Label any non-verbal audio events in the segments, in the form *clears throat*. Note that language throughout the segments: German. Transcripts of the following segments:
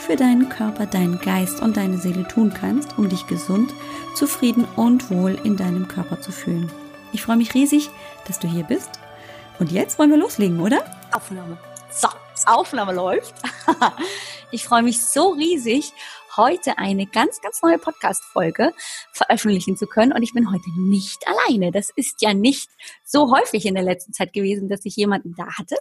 für deinen Körper, deinen Geist und deine Seele tun kannst, um dich gesund, zufrieden und wohl in deinem Körper zu fühlen. Ich freue mich riesig, dass du hier bist. Und jetzt wollen wir loslegen, oder? Aufnahme. So, Aufnahme läuft. *laughs* ich freue mich so riesig, heute eine ganz, ganz neue Podcast-Folge veröffentlichen zu können. Und ich bin heute nicht alleine. Das ist ja nicht so häufig in der letzten Zeit gewesen, dass ich jemanden da hatte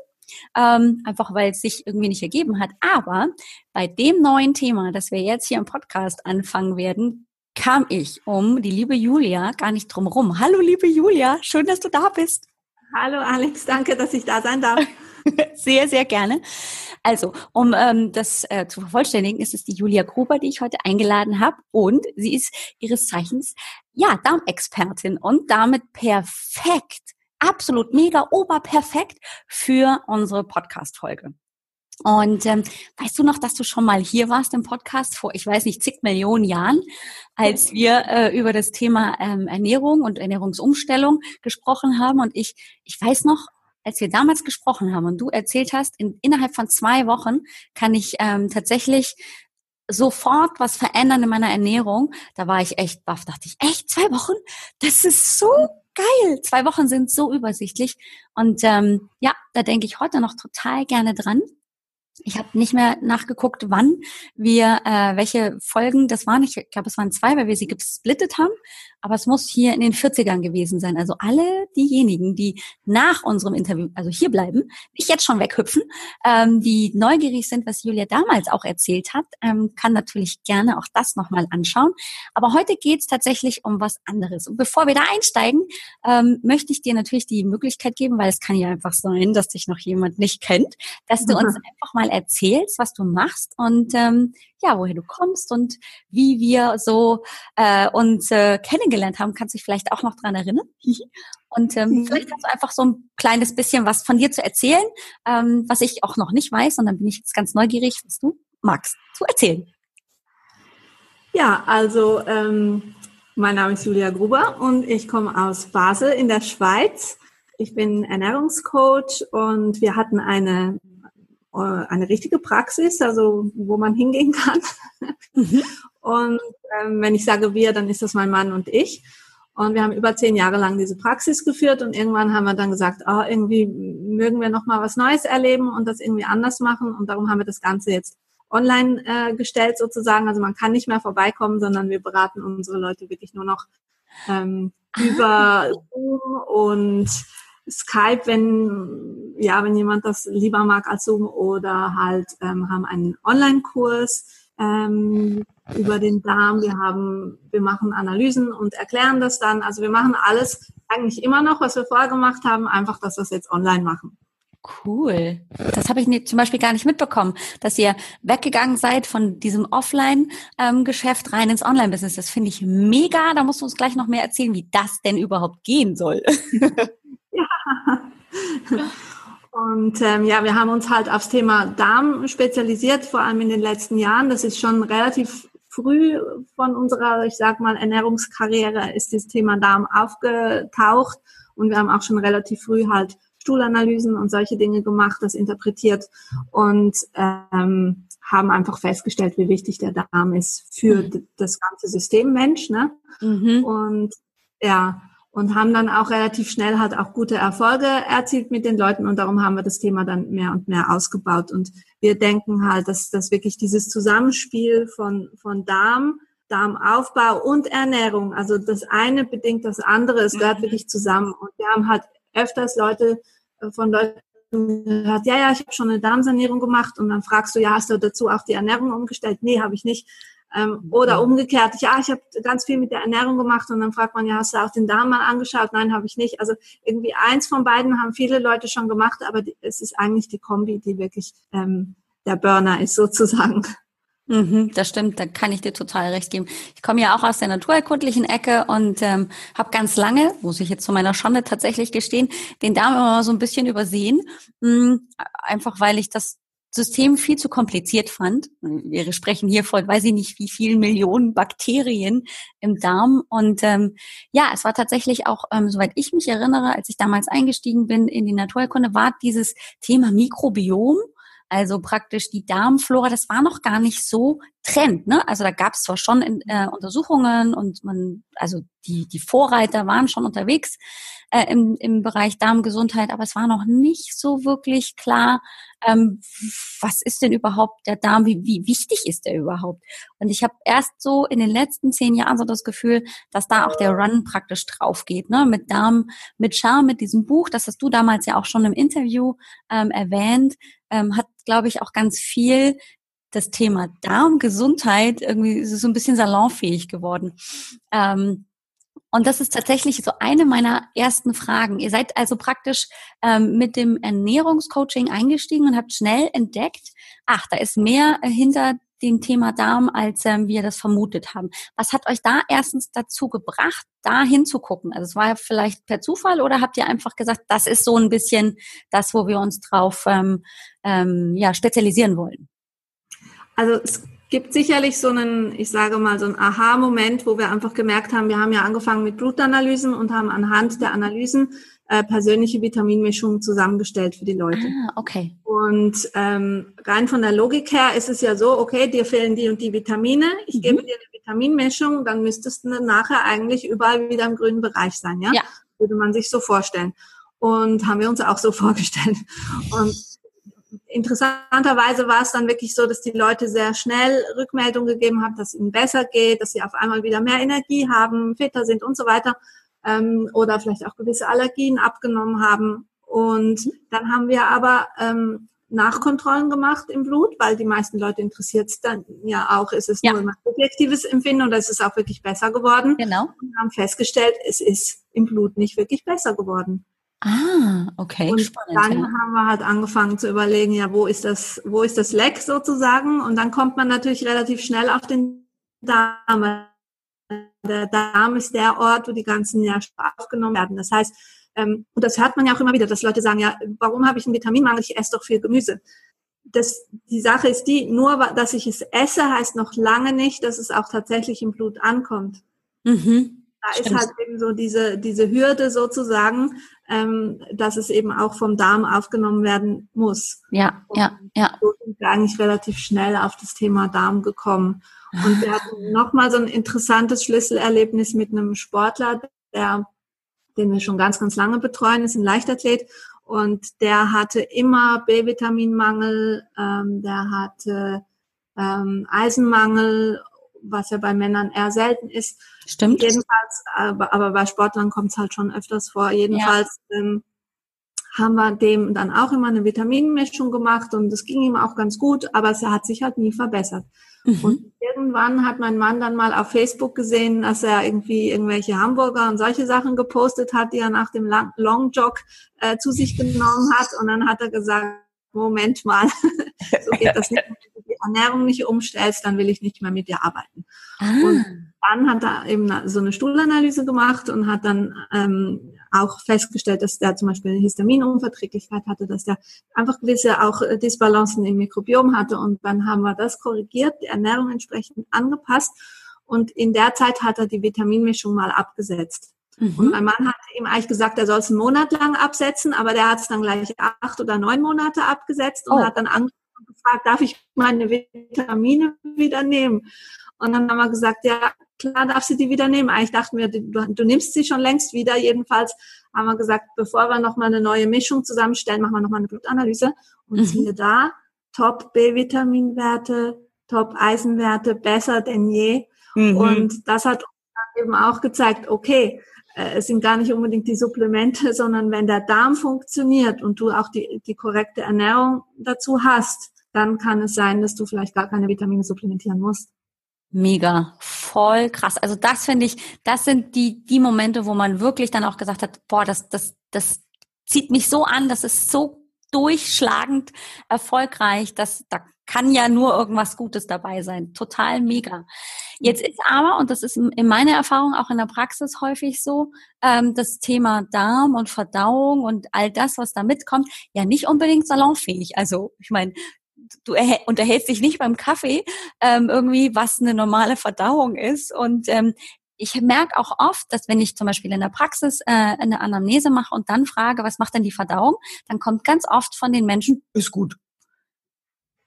ähm, einfach weil es sich irgendwie nicht ergeben hat. Aber bei dem neuen Thema, das wir jetzt hier im Podcast anfangen werden, kam ich um die liebe Julia gar nicht drum rum. Hallo liebe Julia, schön, dass du da bist. Hallo Alex, danke, dass ich da sein darf. *laughs* sehr, sehr gerne. Also, um ähm, das äh, zu vervollständigen, ist es die Julia Gruber, die ich heute eingeladen habe. Und sie ist ihres Zeichens, ja, Darmexpertin und damit perfekt absolut mega oberperfekt für unsere Podcast-Folge. Und ähm, weißt du noch, dass du schon mal hier warst im Podcast vor, ich weiß nicht, zig Millionen Jahren, als wir äh, über das Thema ähm, Ernährung und Ernährungsumstellung gesprochen haben. Und ich, ich weiß noch, als wir damals gesprochen haben und du erzählt hast, in, innerhalb von zwei Wochen kann ich ähm, tatsächlich sofort was verändern in meiner Ernährung. Da war ich echt baff, dachte ich, echt zwei Wochen? Das ist so geil. Zwei Wochen sind so übersichtlich. Und ähm, ja, da denke ich heute noch total gerne dran. Ich habe nicht mehr nachgeguckt, wann wir äh, welche Folgen das waren. Ich glaube, es waren zwei, weil wir sie gesplittet haben. Aber es muss hier in den 40ern gewesen sein. Also alle diejenigen, die nach unserem Interview, also hier bleiben, nicht jetzt schon weghüpfen, ähm, die neugierig sind, was Julia damals auch erzählt hat, ähm, kann natürlich gerne auch das nochmal anschauen. Aber heute geht's tatsächlich um was anderes. Und bevor wir da einsteigen, ähm, möchte ich dir natürlich die Möglichkeit geben, weil es kann ja einfach sein, dass dich noch jemand nicht kennt, dass du uns *laughs* einfach mal erzählst, was du machst und ähm, ja, woher du kommst und wie wir so äh, uns äh, kennengelernt haben. Kannst du dich vielleicht auch noch dran erinnern? *laughs* Und ähm, mhm. vielleicht hast du einfach so ein kleines bisschen was von dir zu erzählen, ähm, was ich auch noch nicht weiß. Und dann bin ich jetzt ganz neugierig, was du magst zu erzählen. Ja, also ähm, mein Name ist Julia Gruber und ich komme aus Basel in der Schweiz. Ich bin Ernährungscoach und wir hatten eine äh, eine richtige Praxis, also wo man hingehen kann. Mhm. *laughs* Und ähm, wenn ich sage wir, dann ist das mein Mann und ich. Und wir haben über zehn Jahre lang diese Praxis geführt und irgendwann haben wir dann gesagt, oh, irgendwie mögen wir noch mal was Neues erleben und das irgendwie anders machen. Und darum haben wir das Ganze jetzt online äh, gestellt sozusagen. Also man kann nicht mehr vorbeikommen, sondern wir beraten unsere Leute wirklich nur noch ähm, über Zoom und Skype, wenn, ja, wenn jemand das lieber mag als Zoom oder halt ähm, haben einen Online-Kurs ähm, über den Darm. Wir haben, wir machen Analysen und erklären das dann. Also wir machen alles eigentlich immer noch, was wir vorher gemacht haben, einfach, dass wir es jetzt online machen. Cool. Das habe ich zum Beispiel gar nicht mitbekommen, dass ihr weggegangen seid von diesem Offline-Geschäft rein ins Online-Business. Das finde ich mega. Da musst du uns gleich noch mehr erzählen, wie das denn überhaupt gehen soll. *laughs* *laughs* *laughs* Und ähm, ja, wir haben uns halt aufs Thema Darm spezialisiert, vor allem in den letzten Jahren. Das ist schon relativ früh von unserer, ich sag mal, Ernährungskarriere ist das Thema Darm aufgetaucht. Und wir haben auch schon relativ früh halt Stuhlanalysen und solche Dinge gemacht, das interpretiert und ähm, haben einfach festgestellt, wie wichtig der Darm ist für mhm. das ganze System Mensch. Ne? Mhm. Und ja, und haben dann auch relativ schnell halt auch gute Erfolge erzielt mit den Leuten und darum haben wir das Thema dann mehr und mehr ausgebaut und wir denken halt, dass, dass wirklich dieses Zusammenspiel von, von Darm, Darmaufbau und Ernährung, also das eine bedingt das andere, es gehört mhm. wirklich zusammen und wir haben halt öfters Leute äh, von Leuten gehört, ja, ja, ich habe schon eine Darmsanierung gemacht und dann fragst du, ja, hast du dazu auch die Ernährung umgestellt? Nee, habe ich nicht. Ähm, oder umgekehrt, ja, ich habe ganz viel mit der Ernährung gemacht und dann fragt man, ja, hast du auch den Darm mal angeschaut? Nein, habe ich nicht. Also irgendwie eins von beiden haben viele Leute schon gemacht, aber die, es ist eigentlich die Kombi, die wirklich ähm, der Burner ist sozusagen. Mhm, das stimmt, da kann ich dir total recht geben. Ich komme ja auch aus der naturerkundlichen Ecke und ähm, habe ganz lange, muss ich jetzt zu meiner Schande tatsächlich gestehen, den Darm immer so ein bisschen übersehen, mh, hm, einfach weil ich das System viel zu kompliziert fand. Wir sprechen hier von, weiß ich nicht, wie vielen Millionen Bakterien im Darm. Und ähm, ja, es war tatsächlich auch, ähm, soweit ich mich erinnere, als ich damals eingestiegen bin in die Naturheilkunde, war dieses Thema Mikrobiom also praktisch die Darmflora, das war noch gar nicht so Trend. Ne? Also da gab es zwar schon in, äh, Untersuchungen und man, also die, die Vorreiter waren schon unterwegs äh, im, im Bereich Darmgesundheit, aber es war noch nicht so wirklich klar, ähm, was ist denn überhaupt der Darm, wie, wie wichtig ist der überhaupt? Und ich habe erst so in den letzten zehn Jahren so das Gefühl, dass da auch der Run praktisch drauf geht, ne? mit Darm, mit Charme, mit diesem Buch, das hast du damals ja auch schon im Interview ähm, erwähnt, ähm, hat, glaube ich, auch ganz viel das Thema Darmgesundheit irgendwie so ein bisschen salonfähig geworden. Ähm, und das ist tatsächlich so eine meiner ersten Fragen. Ihr seid also praktisch ähm, mit dem Ernährungscoaching eingestiegen und habt schnell entdeckt, ach, da ist mehr äh, hinter dem Thema Darm, als ähm, wir das vermutet haben. Was hat euch da erstens dazu gebracht, da hinzugucken? Also es war vielleicht per Zufall oder habt ihr einfach gesagt, das ist so ein bisschen das, wo wir uns drauf ähm, ähm, ja, spezialisieren wollen? Also es gibt sicherlich so einen, ich sage mal, so einen Aha-Moment, wo wir einfach gemerkt haben, wir haben ja angefangen mit Blutanalysen und haben anhand der Analysen äh, persönliche Vitaminmischungen zusammengestellt für die Leute. Ah, okay. Und ähm, rein von der Logik her ist es ja so, okay, dir fehlen die und die Vitamine, ich mhm. gebe dir eine Vitaminmischung, dann müsstest du nachher eigentlich überall wieder im grünen Bereich sein, ja? ja. Würde man sich so vorstellen. Und haben wir uns auch so *laughs* vorgestellt. Und interessanterweise war es dann wirklich so, dass die Leute sehr schnell Rückmeldung gegeben haben, dass es ihnen besser geht, dass sie auf einmal wieder mehr Energie haben, fitter sind und so weiter ähm, oder vielleicht auch gewisse Allergien abgenommen haben. Und dann haben wir aber ähm, Nachkontrollen gemacht im Blut, weil die meisten Leute interessiert es dann ja auch, ist es ja. nur ein subjektives Empfinden oder ist es auch wirklich besser geworden? Genau. Und haben festgestellt, es ist im Blut nicht wirklich besser geworden. Ah, okay. Und Spannend, dann ja. haben wir halt angefangen zu überlegen, ja, wo ist das, wo ist das Leck sozusagen? Und dann kommt man natürlich relativ schnell auf den Darm. Der Darm ist der Ort, wo die ganzen Nährstoffe aufgenommen werden. Das heißt, ähm, und das hört man ja auch immer wieder, dass Leute sagen, ja, warum habe ich einen Vitaminmangel? Ich esse doch viel Gemüse. Das, die Sache ist die, nur dass ich es esse, heißt noch lange nicht, dass es auch tatsächlich im Blut ankommt. Mhm. Da Stimmt. ist halt eben so diese, diese Hürde sozusagen, ähm, dass es eben auch vom Darm aufgenommen werden muss. Ja, und ja, ja. So sind wir eigentlich relativ schnell auf das Thema Darm gekommen. Und wir hatten *laughs* nochmal so ein interessantes Schlüsselerlebnis mit einem Sportler, der, den wir schon ganz, ganz lange betreuen, ist ein Leichtathlet. Und der hatte immer B-Vitaminmangel, ähm, der hatte ähm, Eisenmangel was ja bei Männern eher selten ist. Stimmt. Jedenfalls, aber, aber bei Sportlern kommt es halt schon öfters vor. Jedenfalls ja. ähm, haben wir dem dann auch immer eine Vitaminmischung gemacht und das ging ihm auch ganz gut, aber es hat sich halt nie verbessert. Mhm. Und irgendwann hat mein Mann dann mal auf Facebook gesehen, dass er irgendwie irgendwelche Hamburger und solche Sachen gepostet hat, die er nach dem Long Jog äh, zu sich genommen hat. Und dann hat er gesagt, Moment mal, *laughs* so geht das nicht. Ernährung nicht umstellst, dann will ich nicht mehr mit dir arbeiten. Ah. Und dann hat er eben so eine Stuhlanalyse gemacht und hat dann ähm, auch festgestellt, dass der zum Beispiel eine Histaminunverträglichkeit hatte, dass der einfach gewisse auch Disbalancen im Mikrobiom hatte. Und dann haben wir das korrigiert, die Ernährung entsprechend angepasst. Und in der Zeit hat er die Vitaminmischung mal abgesetzt. Mhm. Und mein Mann hat ihm eigentlich gesagt, er soll es einen Monat lang absetzen, aber der hat es dann gleich acht oder neun Monate abgesetzt und oh. hat dann gefragt, darf ich meine Vitamine wieder nehmen? Und dann haben wir gesagt, ja, klar darf sie die wieder nehmen. Eigentlich dachten wir, du, du nimmst sie schon längst wieder. Jedenfalls haben wir gesagt, bevor wir nochmal eine neue Mischung zusammenstellen, machen wir nochmal eine Blutanalyse. Und mhm. siehe da, Top B-Vitaminwerte, Top Eisenwerte, besser denn je. Mhm. Und das hat uns eben auch gezeigt, okay, äh, es sind gar nicht unbedingt die Supplemente, *laughs* sondern wenn der Darm funktioniert und du auch die, die korrekte Ernährung dazu hast, dann kann es sein, dass du vielleicht gar keine Vitamine supplementieren musst. Mega, voll krass. Also das finde ich, das sind die, die Momente, wo man wirklich dann auch gesagt hat, boah, das, das, das zieht mich so an, das ist so durchschlagend erfolgreich, dass da kann ja nur irgendwas Gutes dabei sein. Total mega. Jetzt ist aber, und das ist in meiner Erfahrung auch in der Praxis häufig so, ähm, das Thema Darm und Verdauung und all das, was da mitkommt, ja nicht unbedingt salonfähig. Also ich meine, du unterhältst dich nicht beim Kaffee ähm, irgendwie, was eine normale Verdauung ist. Und ähm, ich merke auch oft, dass wenn ich zum Beispiel in der Praxis äh, eine Anamnese mache und dann frage, was macht denn die Verdauung, dann kommt ganz oft von den Menschen, ist gut.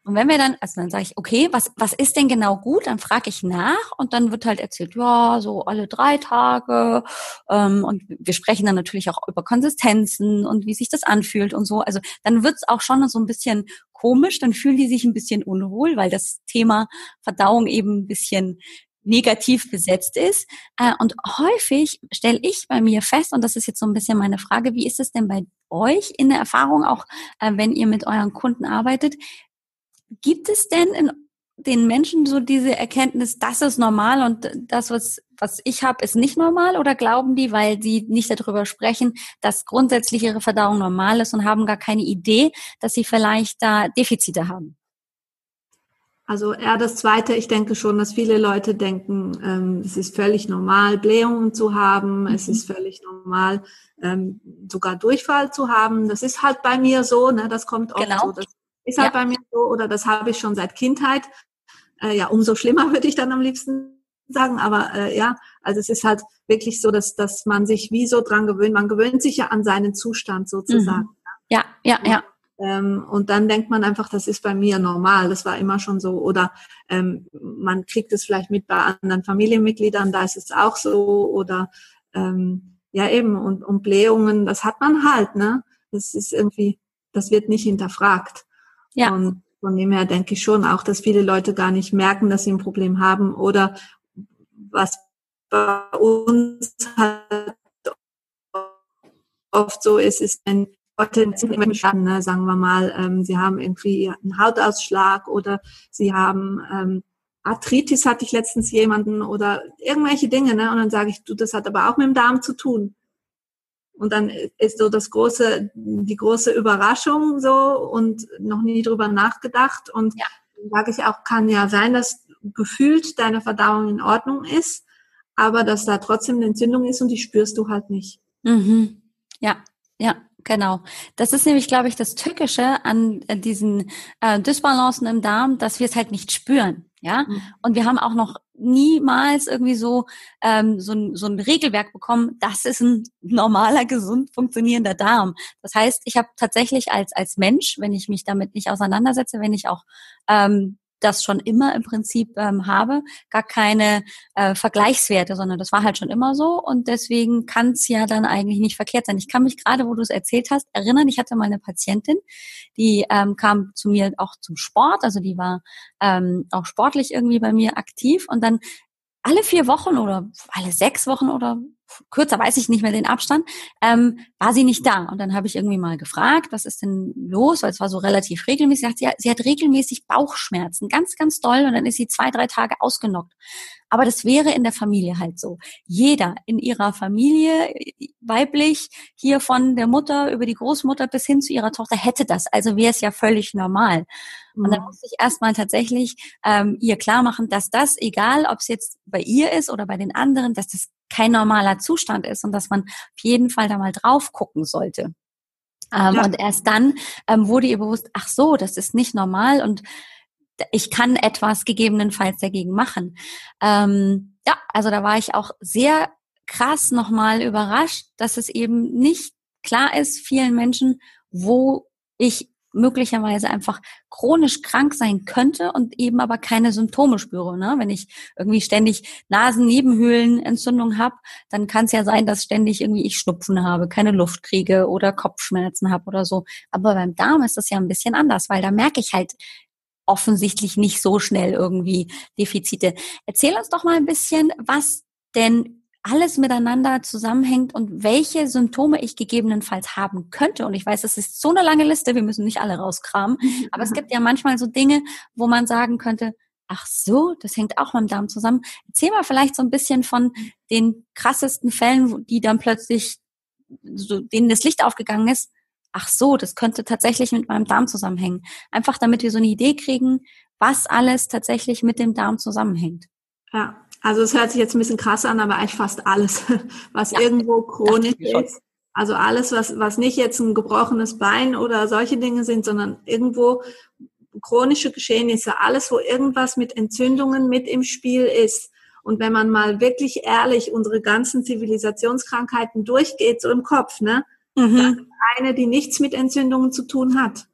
Und wenn wir dann, also dann sage ich, okay, was, was ist denn genau gut? Dann frage ich nach und dann wird halt erzählt, ja, so alle drei Tage. Ähm, und wir sprechen dann natürlich auch über Konsistenzen und wie sich das anfühlt und so. Also dann wird's auch schon so ein bisschen komisch, dann fühlen die sich ein bisschen unwohl, weil das Thema Verdauung eben ein bisschen negativ besetzt ist. Äh, und häufig stelle ich bei mir fest, und das ist jetzt so ein bisschen meine Frage, wie ist es denn bei euch in der Erfahrung, auch äh, wenn ihr mit euren Kunden arbeitet, Gibt es denn in den Menschen so diese Erkenntnis, das ist normal und das, was, was ich habe, ist nicht normal? Oder glauben die, weil sie nicht darüber sprechen, dass grundsätzlich ihre Verdauung normal ist und haben gar keine Idee, dass sie vielleicht da Defizite haben? Also eher das Zweite, ich denke schon, dass viele Leute denken, ähm, es ist völlig normal, Blähungen zu haben, mhm. es ist völlig normal, ähm, sogar Durchfall zu haben. Das ist halt bei mir so, ne? das kommt oft genau. so, dass ist halt ja. bei mir so, oder das habe ich schon seit Kindheit. Äh, ja, umso schlimmer *laughs* würde ich dann am liebsten sagen. Aber äh, ja, also es ist halt wirklich so, dass, dass man sich wie so dran gewöhnt. Man gewöhnt sich ja an seinen Zustand sozusagen. Mhm. Ja, ja, ja. Ähm, und dann denkt man einfach, das ist bei mir normal, das war immer schon so. Oder ähm, man kriegt es vielleicht mit bei anderen Familienmitgliedern, da ist es auch so. Oder ähm, ja eben, und, und Blähungen, das hat man halt, ne? Das ist irgendwie, das wird nicht hinterfragt. Ja. Und von dem her denke ich schon auch, dass viele Leute gar nicht merken, dass sie ein Problem haben oder was bei uns halt oft so ist, ist, wenn Leute ne, sagen wir mal, ähm, sie haben irgendwie einen Hautausschlag oder sie haben ähm, Arthritis hatte ich letztens jemanden oder irgendwelche Dinge, ne? Und dann sage ich, du, das hat aber auch mit dem Darm zu tun. Und dann ist so das große, die große Überraschung so und noch nie drüber nachgedacht. Und ja. sage ich auch, kann ja sein, dass gefühlt deine Verdauung in Ordnung ist, aber dass da trotzdem eine Entzündung ist und die spürst du halt nicht. Mhm. Ja, ja, genau. Das ist nämlich, glaube ich, das Tückische an diesen äh, Dysbalancen im Darm, dass wir es halt nicht spüren. Ja, mhm. und wir haben auch noch niemals irgendwie so, ähm, so, ein, so ein Regelwerk bekommen, das ist ein *laughs* normaler, gesund funktionierender Darm. Das heißt, ich habe tatsächlich als, als Mensch, wenn ich mich damit nicht auseinandersetze, wenn ich auch ähm, das schon immer im Prinzip ähm, habe, gar keine äh, Vergleichswerte, sondern das war halt schon immer so. Und deswegen kann es ja dann eigentlich nicht verkehrt sein. Ich kann mich gerade, wo du es erzählt hast, erinnern, ich hatte mal eine Patientin, die ähm, kam zu mir auch zum Sport, also die war ähm, auch sportlich irgendwie bei mir aktiv. Und dann alle vier Wochen oder alle sechs Wochen oder kürzer weiß ich nicht mehr den Abstand, ähm, war sie nicht da. Und dann habe ich irgendwie mal gefragt, was ist denn los, weil es war so relativ regelmäßig. Sie hat, sie hat regelmäßig Bauchschmerzen, ganz, ganz doll. Und dann ist sie zwei, drei Tage ausgenockt. Aber das wäre in der Familie halt so. Jeder in ihrer Familie, weiblich, hier von der Mutter über die Großmutter bis hin zu ihrer Tochter hätte das. Also wäre es ja völlig normal. Und dann mhm. muss ich erstmal tatsächlich ähm, ihr klar machen, dass das, egal ob es jetzt bei ihr ist oder bei den anderen, dass das kein normaler Zustand ist und dass man auf jeden Fall da mal drauf gucken sollte. Ähm, ja. Und erst dann ähm, wurde ihr bewusst, ach so, das ist nicht normal und ich kann etwas gegebenenfalls dagegen machen. Ähm, ja, also da war ich auch sehr krass nochmal überrascht, dass es eben nicht klar ist vielen Menschen, wo ich möglicherweise einfach chronisch krank sein könnte und eben aber keine Symptome spüre. Ne? Wenn ich irgendwie ständig Nasennebenhöhlenentzündung habe, dann kann es ja sein, dass ständig irgendwie ich Schnupfen habe, keine Luft kriege oder Kopfschmerzen habe oder so. Aber beim Darm ist das ja ein bisschen anders, weil da merke ich halt offensichtlich nicht so schnell irgendwie Defizite. Erzähl uns doch mal ein bisschen, was denn alles miteinander zusammenhängt und welche Symptome ich gegebenenfalls haben könnte. Und ich weiß, das ist so eine lange Liste, wir müssen nicht alle rauskramen. Aber es gibt ja manchmal so Dinge, wo man sagen könnte, ach so, das hängt auch mit dem Darm zusammen. Erzähl mal vielleicht so ein bisschen von den krassesten Fällen, die dann plötzlich, so, denen das Licht aufgegangen ist. ach so, das könnte tatsächlich mit meinem Darm zusammenhängen. Einfach damit wir so eine Idee kriegen, was alles tatsächlich mit dem Darm zusammenhängt. Ja, also es hört sich jetzt ein bisschen krass an, aber eigentlich fast alles, *laughs* was ja, irgendwo chronisch ist. Also alles, was, was nicht jetzt ein gebrochenes Bein oder solche Dinge sind, sondern irgendwo chronische Geschehnisse, alles, wo irgendwas mit Entzündungen mit im Spiel ist. Und wenn man mal wirklich ehrlich unsere ganzen Zivilisationskrankheiten durchgeht, so im Kopf, ne? Mhm. Eine, die nichts mit Entzündungen zu tun hat.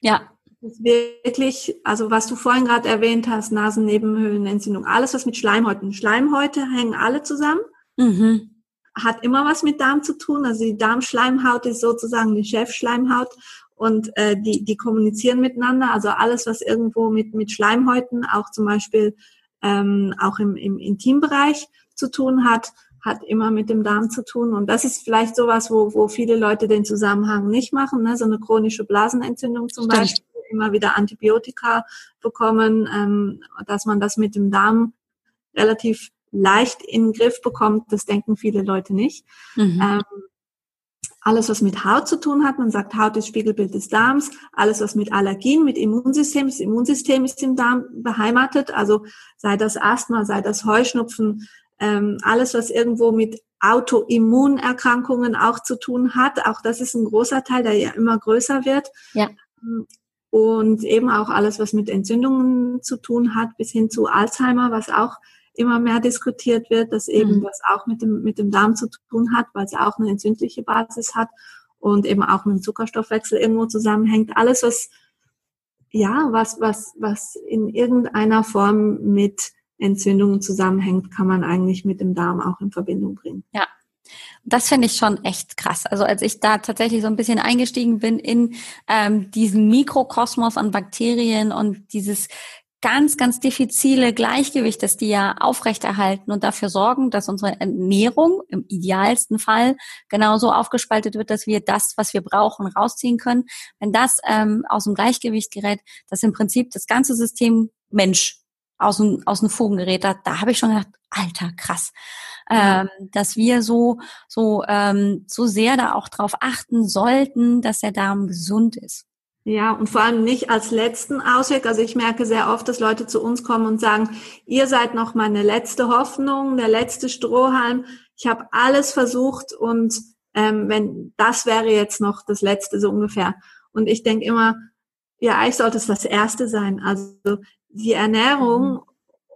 Ja. Das ist wirklich, also was du vorhin gerade erwähnt hast, Nasennebenhöhlenentzündung, alles was mit Schleimhäuten. Schleimhäute hängen alle zusammen. Mhm. Hat immer was mit Darm zu tun. Also die Darmschleimhaut ist sozusagen die Chefschleimhaut und äh, die, die kommunizieren miteinander. Also alles, was irgendwo mit, mit Schleimhäuten, auch zum Beispiel ähm, auch im, im Intimbereich zu tun hat, hat immer mit dem Darm zu tun. Und das ist vielleicht sowas, wo, wo viele Leute den Zusammenhang nicht machen. Ne? So eine chronische Blasenentzündung zum Stimmt. Beispiel, immer wieder Antibiotika bekommen, ähm, dass man das mit dem Darm relativ leicht in den Griff bekommt, das denken viele Leute nicht. Mhm. Ähm, alles, was mit Haut zu tun hat, man sagt, Haut ist Spiegelbild des Darms, alles, was mit Allergien, mit Immunsystem, das Immunsystem ist im Darm beheimatet, also sei das Asthma, sei das Heuschnupfen, ähm, alles, was irgendwo mit Autoimmunerkrankungen auch zu tun hat, auch das ist ein großer Teil, der ja immer größer wird. Ja. Und eben auch alles, was mit Entzündungen zu tun hat, bis hin zu Alzheimer, was auch immer mehr diskutiert wird, dass eben mhm. das auch mit dem, mit dem Darm zu tun hat, weil es auch eine entzündliche Basis hat und eben auch mit dem Zuckerstoffwechsel irgendwo zusammenhängt. Alles, was, ja, was, was, was in irgendeiner Form mit Entzündungen zusammenhängt, kann man eigentlich mit dem Darm auch in Verbindung bringen. Ja. Das finde ich schon echt krass. Also als ich da tatsächlich so ein bisschen eingestiegen bin in ähm, diesen Mikrokosmos an Bakterien und dieses ganz, ganz diffizile Gleichgewicht, das die ja aufrechterhalten und dafür sorgen, dass unsere Ernährung im idealsten Fall genauso aufgespaltet wird, dass wir das, was wir brauchen, rausziehen können. Wenn das ähm, aus dem Gleichgewicht gerät, dass im Prinzip das ganze System Mensch aus dem, aus dem Fugen gerät, da, da habe ich schon gedacht, alter, krass. Ähm, dass wir so, so, ähm, so sehr da auch drauf achten sollten, dass der Darm gesund ist. Ja, und vor allem nicht als letzten Ausweg. Also ich merke sehr oft, dass Leute zu uns kommen und sagen, ihr seid noch meine letzte Hoffnung, der letzte Strohhalm. Ich habe alles versucht und ähm, wenn das wäre jetzt noch das letzte so ungefähr. Und ich denke immer, ja, eigentlich sollte es das erste sein. Also die Ernährung mhm.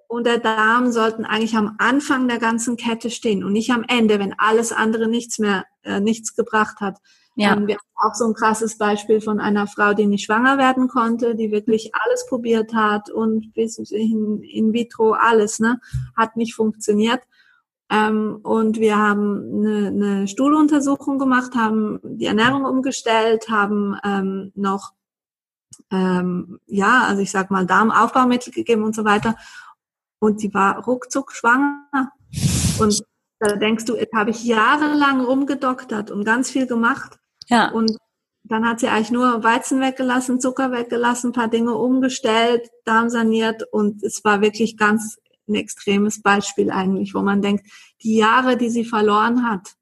und der Darm sollten eigentlich am Anfang der ganzen Kette stehen und nicht am Ende, wenn alles andere nichts mehr, äh, nichts gebracht hat. Ja. Ähm, wir haben auch so ein krasses Beispiel von einer Frau, die nicht schwanger werden konnte, die wirklich alles probiert hat und bis in, in vitro alles, ne, hat nicht funktioniert. Ähm, und wir haben eine, eine Stuhluntersuchung gemacht, haben die Ernährung umgestellt, haben ähm, noch ähm, ja, also ich sag mal Darmaufbaumittel gegeben und so weiter. Und sie war ruckzuck schwanger. Und da denkst du, jetzt habe ich jahrelang rumgedoktert und ganz viel gemacht. Ja. Und dann hat sie eigentlich nur Weizen weggelassen, Zucker weggelassen, paar Dinge umgestellt, Darm saniert und es war wirklich ganz ein extremes Beispiel eigentlich, wo man denkt, die Jahre, die sie verloren hat,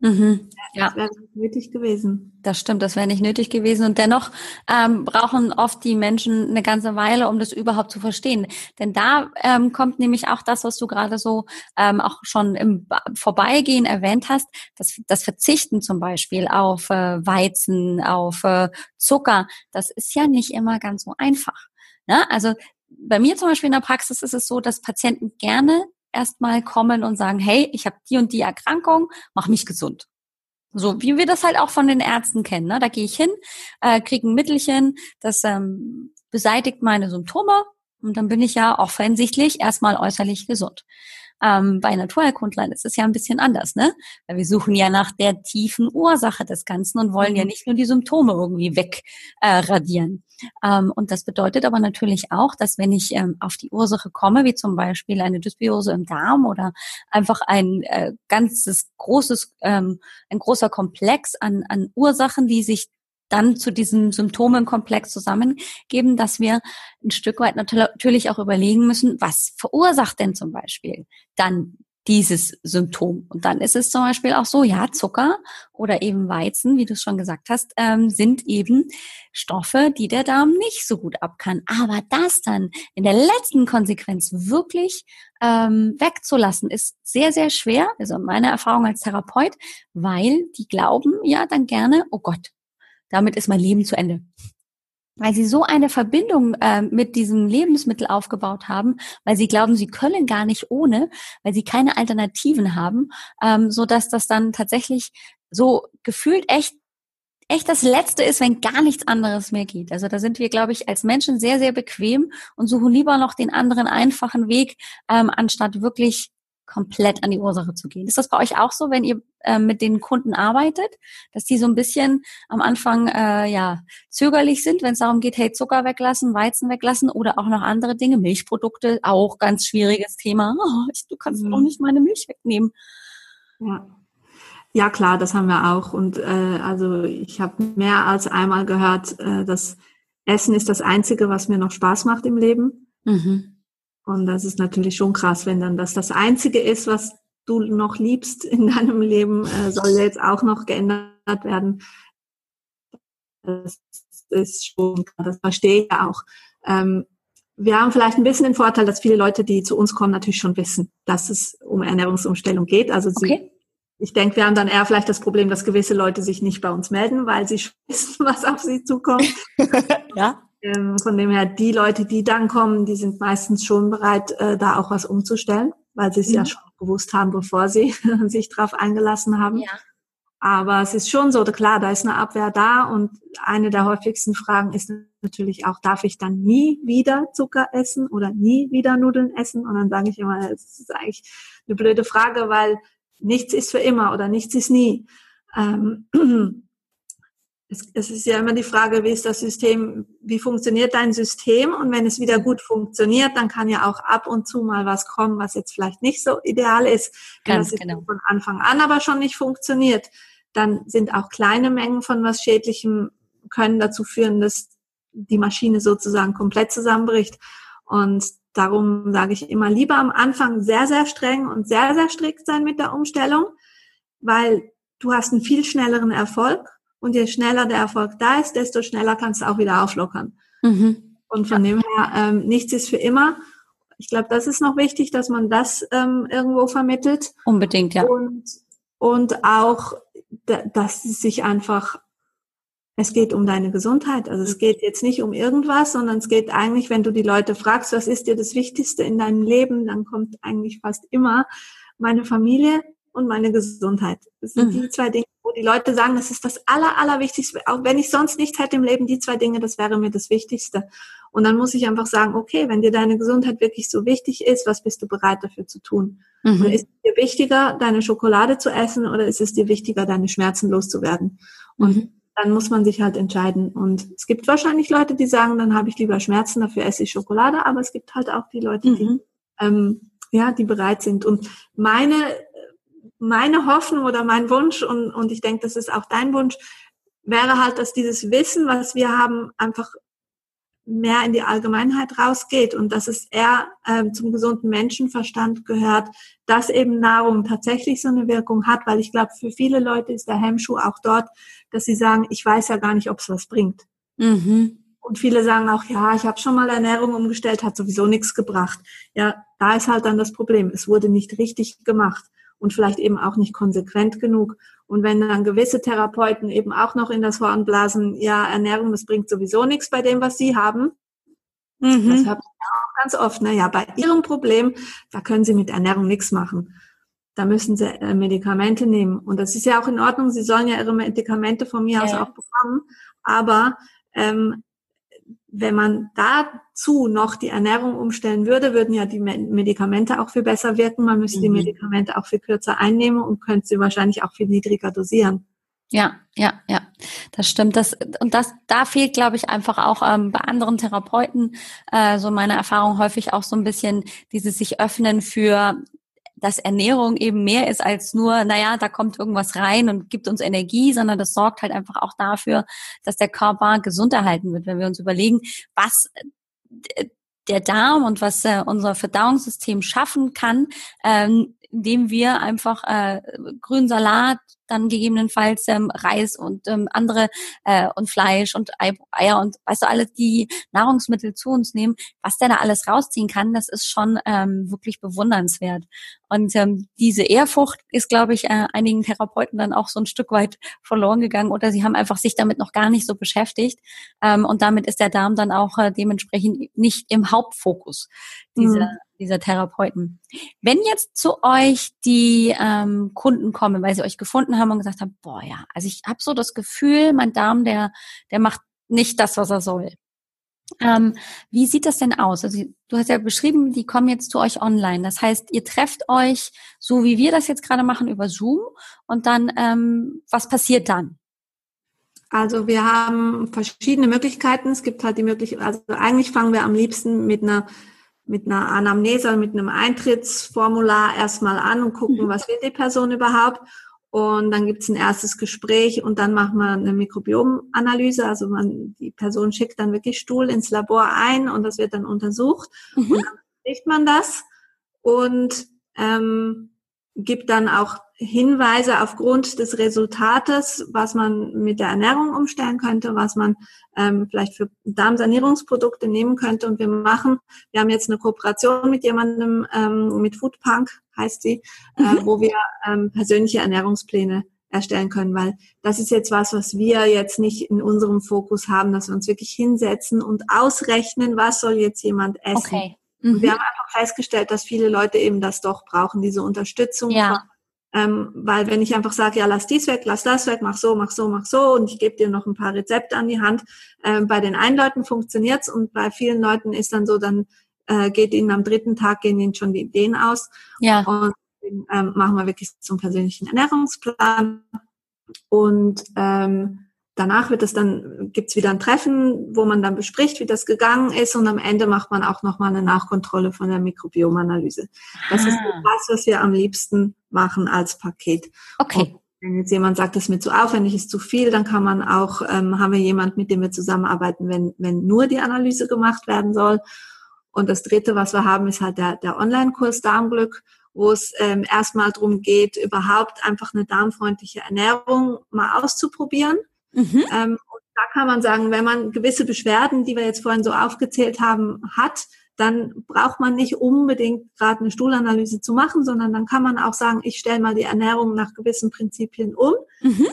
Mhm. Ja. Das wäre nicht nötig gewesen. Das stimmt, das wäre nicht nötig gewesen. Und dennoch ähm, brauchen oft die Menschen eine ganze Weile, um das überhaupt zu verstehen. Denn da ähm, kommt nämlich auch das, was du gerade so ähm, auch schon im Vorbeigehen erwähnt hast, das, das Verzichten zum Beispiel auf äh, Weizen, auf äh, Zucker, das ist ja nicht immer ganz so einfach. Ne? Also bei mir zum Beispiel in der Praxis ist es so, dass Patienten gerne erstmal kommen und sagen, hey, ich habe die und die Erkrankung, mach mich gesund. So wie wir das halt auch von den Ärzten kennen. Ne? Da gehe ich hin, äh, kriege ein Mittelchen, das ähm, beseitigt meine Symptome und dann bin ich ja offensichtlich erstmal äußerlich gesund. Ähm, bei Naturheilkundlern ist es ja ein bisschen anders, ne? Weil wir suchen ja nach der tiefen Ursache des Ganzen und wollen ja mhm. nicht nur die Symptome irgendwie wegradieren. Äh, ähm, und das bedeutet aber natürlich auch, dass wenn ich ähm, auf die Ursache komme, wie zum Beispiel eine Dysbiose im Darm oder einfach ein äh, ganzes großes, ähm, ein großer Komplex an, an Ursachen, die sich dann zu diesem Symptomenkomplex zusammengeben, dass wir ein Stück weit natürlich auch überlegen müssen, was verursacht denn zum Beispiel dann dieses Symptom. Und dann ist es zum Beispiel auch so, ja, Zucker oder eben Weizen, wie du es schon gesagt hast, ähm, sind eben Stoffe, die der Darm nicht so gut ab kann. Aber das dann in der letzten Konsequenz wirklich ähm, wegzulassen, ist sehr, sehr schwer. Also meine Erfahrung als Therapeut, weil die glauben ja dann gerne, oh Gott, damit ist mein Leben zu Ende weil sie so eine Verbindung äh, mit diesem Lebensmittel aufgebaut haben, weil sie glauben, sie können gar nicht ohne, weil sie keine Alternativen haben, ähm, so dass das dann tatsächlich so gefühlt echt echt das Letzte ist, wenn gar nichts anderes mehr geht. Also da sind wir, glaube ich, als Menschen sehr, sehr bequem und suchen lieber noch den anderen einfachen Weg, ähm, anstatt wirklich komplett an die Ursache zu gehen. Ist das bei euch auch so, wenn ihr äh, mit den Kunden arbeitet, dass die so ein bisschen am Anfang äh, ja zögerlich sind, wenn es darum geht, hey Zucker weglassen, Weizen weglassen oder auch noch andere Dinge, Milchprodukte, auch ganz schwieriges Thema. *laughs* Oh, ich, du kannst mhm. auch nicht meine Milch wegnehmen. Ja. Ja klar, das haben wir auch. Und äh, also ich habe mehr als einmal gehört, äh, dass Essen ist das Einzige, was mir noch Spaß macht im Leben. Mhm. Und das ist natürlich schon krass, wenn dann das das Einzige ist, was du noch liebst in deinem Leben, äh, soll jetzt auch noch geändert werden. Das ist schon, das verstehe ich auch. Ähm, wir haben vielleicht ein bisschen den Vorteil, dass viele Leute, die zu uns kommen, natürlich schon wissen, dass es um Ernährungsumstellung geht. Also sie, okay. ich denke, wir haben dann eher vielleicht das Problem, dass gewisse Leute sich nicht bei uns melden, weil sie *laughs* wissen, was auf sie zukommt. *laughs* ja. Ähm, von dem her, die Leute, die dann kommen, die sind meistens schon bereit, äh, da auch was umzustellen, weil sie es mhm. ja schon gewusst haben, bevor sie *laughs* sich darauf eingelassen haben. Ja. Aber es ist schon so, klar, da ist eine Abwehr da und eine der häufigsten Fragen ist natürlich auch, darf ich dann nie wieder Zucker essen oder nie wieder Nudeln essen? Und dann sage ich immer, es ist eigentlich eine blöde Frage, weil nichts ist für immer oder nichts ist nie. Ähm, *clears throat* es, es ist ja immer die Frage, wie ist das System, wie funktioniert dein System? Und wenn es wieder gut funktioniert, dann kann ja auch ab und zu mal was kommen, was jetzt vielleicht nicht so ideal ist. Wenn Ganz das genau. von Anfang an aber schon nicht funktioniert, dann sind auch kleine Mengen von was Schädlichem können dazu führen, dass die Maschine sozusagen komplett zusammenbricht. Und darum sage ich immer lieber am Anfang sehr, sehr streng und sehr, sehr strikt sein mit der Umstellung, weil du hast einen viel schnelleren Erfolg und je schneller der Erfolg da ist, desto schneller kannst du auch wieder auflockern. Mhm. Und von dem her, ähm, nichts ist für immer. Ich glaube, das ist noch wichtig, dass man das ähm, irgendwo vermittelt. Unbedingt, ja. Und, und auch, dass es sich einfach, es geht um deine Gesundheit. Also es geht jetzt nicht um irgendwas, sondern es geht eigentlich, wenn du die Leute fragst, was ist dir das Wichtigste in deinem Leben, dann kommt eigentlich fast immer meine Familie und meine Gesundheit. Das sind mhm. die zwei Dinge, wo die Leute sagen, das ist das Aller, Allerwichtigste. Auch wenn ich sonst nichts hätte im Leben, die zwei Dinge, das wäre mir das Wichtigste. Und dann muss ich einfach sagen, okay, wenn dir deine Gesundheit wirklich so wichtig ist, was bist du bereit dafür zu tun? Mhm. Ist es dir wichtiger, deine Schokolade zu essen oder ist es dir wichtiger, deine Schmerzen loszuwerden? Und mhm. dann muss man sich halt entscheiden. Und es gibt wahrscheinlich Leute, die sagen, dann habe ich lieber Schmerzen, dafür esse ich Schokolade, aber es gibt halt auch die Leute, die, mhm. ähm, ja, die bereit sind. Und meine meine Hoffnung oder mein Wunsch, und, und ich denke, das ist auch dein Wunsch, wäre halt, dass dieses Wissen, was wir haben, einfach mehr in die Allgemeinheit rausgeht und dass es eher äh, zum gesunden Menschenverstand gehört, dass eben Nahrung tatsächlich so eine Wirkung hat, weil ich glaube, für viele Leute ist der Hemmschuh auch dort, dass sie sagen, ich weiß ja gar nicht, ob es was bringt. Mhm. Und viele sagen auch, ja, ich habe schon mal Ernährung umgestellt, hat sowieso nichts gebracht. Ja, da ist halt dann das Problem. Es wurde nicht richtig gemacht und vielleicht eben auch nicht konsequent genug. Und wenn dann gewisse Therapeuten eben auch noch in das Horn blasen, ja, Ernährung, das bringt sowieso nichts bei dem, was sie haben. Mhm. Das habe ich auch ganz oft. Naja, bei ihrem Problem, da können sie mit Ernährung nichts machen. Da müssen sie äh, Medikamente nehmen. Und das ist ja auch in Ordnung. Sie sollen ja ihre Medikamente von mir ja. aus auch bekommen. Aber ähm, wenn man dazu noch die Ernährung umstellen würde, würden ja die Medikamente auch viel besser wirken. Man müsste mhm. die Medikamente auch viel kürzer einnehmen und könnte sie wahrscheinlich auch viel niedriger dosieren. Ja, ja, ja, das stimmt. Das und das da fehlt, glaube ich, einfach auch ähm, bei anderen Therapeuten äh, so meine Erfahrung häufig auch so ein bisschen dieses sich öffnen für dass Ernährung eben mehr ist als nur, naja, da kommt irgendwas rein und gibt uns Energie, sondern das sorgt halt einfach auch dafür, dass der Körper gesund erhalten wird. Wenn wir uns überlegen, was äh, der Darm und was äh, unser Verdauungssystem schaffen kann, ähm, indem wir einfach äh, grünen Salat, dann gegebenenfalls ähm, Reis und ähm, andere äh, und Fleisch und Eier und weißt du alles die Nahrungsmittel zu uns nehmen, was der da alles rausziehen kann, das ist schon ähm, wirklich bewundernswert. Und ähm, diese Ehrfurcht ist, glaube ich, äh, einigen Therapeuten dann auch so ein Stück weit verloren gegangen oder sie haben einfach sich damit noch gar nicht so beschäftigt. Ähm, und damit ist der Darm dann auch äh, dementsprechend nicht im Hauptfokus dieser, mhm. dieser Therapeuten. Wenn jetzt zu euch die ähm, Kunden kommen, weil sie euch gefunden haben und gesagt haben, boah ja, also ich habe so das Gefühl, mein Darm, der, der macht nicht das, was er soll. Ähm, wie sieht das denn aus? Also du hast ja beschrieben, die kommen jetzt zu euch online. Das heißt, ihr trefft euch, so wie wir das jetzt gerade machen, über Zoom. Und dann, ähm, was passiert dann? Also wir haben verschiedene Möglichkeiten. Es gibt halt die Möglichkeit, also eigentlich fangen wir am liebsten mit einer mit einer Anamnese, mit einem Eintrittsformular erstmal an und gucken, mhm. was will die Person überhaupt. Und dann gibt's ein erstes Gespräch und dann macht man eine Mikrobiomanalyse. Also man, die Person schickt dann wirklich Stuhl ins Labor ein und das wird dann untersucht. Mhm. Und dann spricht man das und ähm, gibt dann auch Hinweise aufgrund des Resultates, was man mit der Ernährung umstellen könnte, was man ähm, vielleicht für Darmsanierungsprodukte nehmen könnte. Und wir machen, wir haben jetzt eine Kooperation mit jemandem, ähm, mit Foodpunk heißt sie, äh, mhm. wo wir ähm, persönliche Ernährungspläne erstellen können, weil das ist jetzt was, was wir jetzt nicht in unserem Fokus haben, dass wir uns wirklich hinsetzen und ausrechnen, was soll jetzt jemand essen. Okay. Mhm. Wir haben einfach festgestellt, dass viele Leute eben das doch brauchen, diese Unterstützung. Ja. ähm, weil wenn ich einfach sage, ja, lass dies weg, lass das weg, mach so, mach so, mach so und ich gebe dir noch ein paar Rezepte an die Hand. Ähm, bei den einen Leuten funktioniert's und bei vielen Leuten ist dann so, dann äh, geht ihnen am dritten Tag, gehen ihnen schon die Ideen aus. Ja. Und ähm, machen wir wirklich zum persönlichen Ernährungsplan. Und ähm, danach wird es dann, gibt's wieder ein Treffen, wo man dann bespricht, wie das gegangen ist und am Ende macht man auch nochmal eine Nachkontrolle von der Mikrobiomanalyse. Das ah. ist das, was wir am liebsten machen als Paket. Okay. Und wenn jetzt jemand sagt, das ist mir zu aufwendig, ist zu viel, dann kann man auch, ähm, haben wir jemand, mit dem wir zusammenarbeiten, wenn, wenn nur die Analyse gemacht werden soll. Und das Dritte, was wir haben, ist halt der, der Online-Kurs Darmglück, wo es ähm, erstmal darum geht, überhaupt einfach eine darmfreundliche Ernährung mal auszuprobieren. Mhm. Ähm, und da kann man sagen, wenn man gewisse Beschwerden, die wir jetzt vorhin so aufgezählt haben, hat, dann braucht man nicht unbedingt gerade eine Stuhlanalyse zu machen, sondern dann kann man auch sagen, ich stelle mal die Ernährung nach gewissen Prinzipien um, mhm.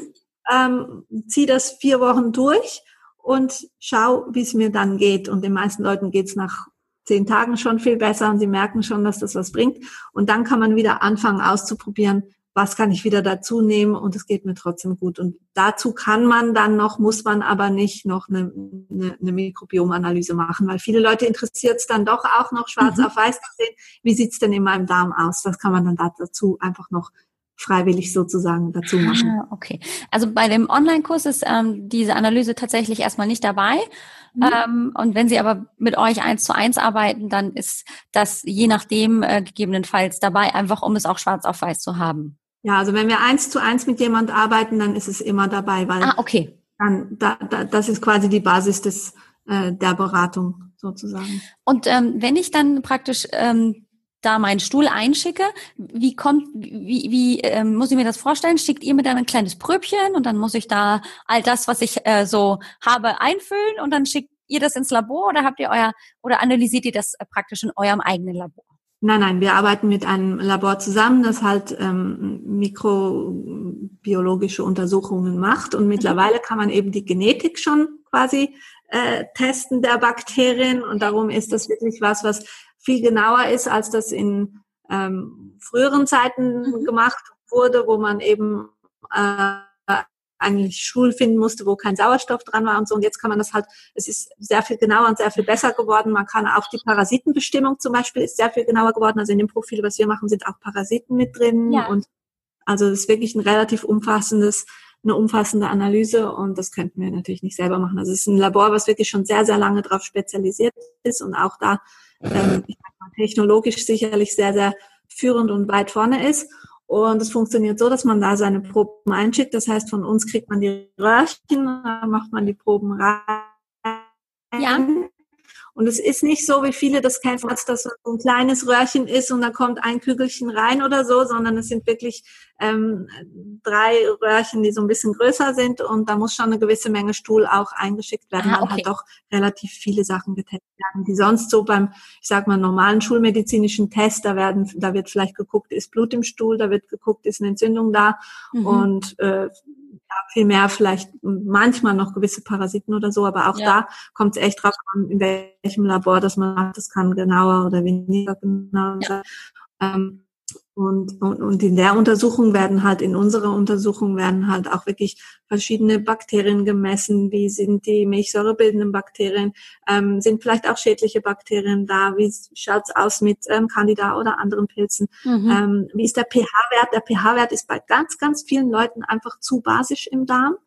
ähm, ziehe das vier Wochen durch und schau, wie es mir dann geht. Und den meisten Leuten geht es nach zehn Tagen schon viel besser und sie merken schon, dass das was bringt. Und dann kann man wieder anfangen auszuprobieren, was kann ich wieder dazu nehmen und es geht mir trotzdem gut. Und dazu kann man dann noch, muss man aber nicht noch eine, eine, eine Mikrobiomanalyse machen, weil viele Leute interessiert es dann doch auch noch schwarz mhm. auf weiß zu sehen, wie sieht's denn in meinem Darm aus. Das kann man dann dazu einfach noch freiwillig sozusagen dazu machen. Ah, okay. Also bei dem Online-Kurs ist ähm, diese Analyse tatsächlich erstmal nicht dabei. Mhm. Ähm, und wenn Sie aber mit euch eins zu eins arbeiten, dann ist das je nachdem äh, gegebenenfalls dabei, einfach um es auch schwarz auf weiß zu haben. Ja, also wenn wir eins zu eins mit jemand arbeiten, dann ist es immer dabei, weil ah, okay. dann da, da, das ist quasi die Basis des äh, der Beratung sozusagen. Und ähm, wenn ich dann praktisch ähm, da meinen Stuhl einschicke, wie kommt, wie, wie ähm, muss ich mir das vorstellen? Schickt ihr mir dann ein kleines Pröbchen und dann muss ich da all das, was ich äh, so habe, einfüllen und dann schickt ihr das ins Labor oder habt ihr euer oder analysiert ihr das äh, praktisch in eurem eigenen Labor? Nein, nein, wir arbeiten mit einem Labor zusammen, das halt ähm, mikrobiologische Untersuchungen macht und mittlerweile kann man eben die Genetik schon quasi äh, testen der Bakterien und darum ist das wirklich was, was viel genauer ist, als das in ähm, früheren Zeiten mhm. gemacht wurde, wo man eben äh, eigentlich Schul finden musste, wo kein Sauerstoff dran war und so. Und jetzt kann man das halt, es ist sehr viel genauer und sehr viel besser geworden. Man kann auch die Parasitenbestimmung zum Beispiel ist sehr viel genauer geworden. Also in dem Profil, was wir machen, sind auch Parasiten mit drin. Ja. Und also es ist wirklich ein relativ umfassendes, eine umfassende Analyse und das könnten wir natürlich nicht selber machen. Also es ist ein Labor, was wirklich schon sehr, sehr lange darauf spezialisiert ist und auch da ähm, technologisch sicherlich sehr, sehr führend und weit vorne ist. Und es funktioniert so, dass man da seine Proben einschickt. Das heißt, von uns kriegt man die Röhrchen, dann macht man die Proben rein. Ja. Und es ist nicht so, wie viele das kennen, dass das so ein kleines Röhrchen ist und da kommt ein Kügelchen rein oder so, sondern es sind wirklich ähm, drei Röhrchen, die so ein bisschen größer sind und da muss schon eine gewisse Menge Stuhl auch eingeschickt werden, ah, okay. weil halt doch relativ viele Sachen getestet werden, die sonst so beim, ich sag mal, normalen schulmedizinischen Test, da werden, da wird vielleicht geguckt, ist Blut im Stuhl, da wird geguckt, ist eine Entzündung da mhm. und äh, viel mehr vielleicht manchmal noch gewisse Parasiten oder so, aber auch ja. da kommt es echt drauf an, in welchem Labor das man macht. Das kann genauer oder weniger genau sein. Ähm, und, und, und in der Untersuchung werden halt, in unserer Untersuchung werden halt auch wirklich verschiedene Bakterien gemessen. Wie sind die milchsäurebildenden Bakterien? Ähm, sind vielleicht auch schädliche Bakterien da? Wie schaut's aus mit ähm, Candida oder anderen Pilzen? Mhm. Ähm, wie ist der pH-Wert? Der pH-Wert ist bei ganz, ganz vielen Leuten einfach zu basisch im Darm.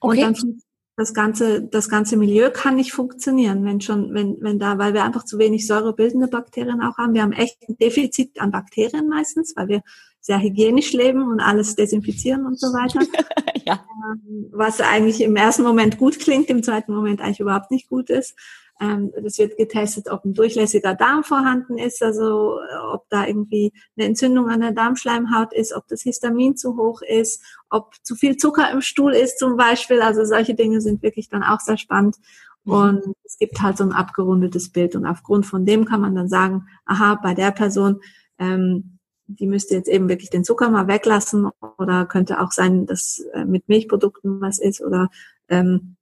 Okay. Und dann das ganze, das ganze Milieu kann nicht funktionieren, wenn schon, wenn, wenn da, weil wir einfach zu wenig säurebildende Bakterien auch haben. Wir haben echt ein Defizit an Bakterien meistens, weil wir sehr hygienisch leben und alles desinfizieren und so weiter. *laughs* ja. Ähm, was eigentlich im ersten Moment gut klingt, im zweiten Moment eigentlich überhaupt nicht gut ist. Ähm, das wird getestet, ob ein durchlässiger Darm vorhanden ist, also äh, ob da irgendwie eine Entzündung an der Darmschleimhaut ist, ob das Histamin zu hoch ist, ob zu viel Zucker im Stuhl ist zum Beispiel. Also solche Dinge sind wirklich dann auch sehr spannend. Mhm. Und es gibt halt so ein abgerundetes Bild. Und aufgrund von dem kann man dann sagen, aha, bei der Person, ähm, die müsste jetzt eben wirklich den Zucker mal weglassen oder könnte auch sein, dass äh, mit Milchprodukten was ist oder ähm,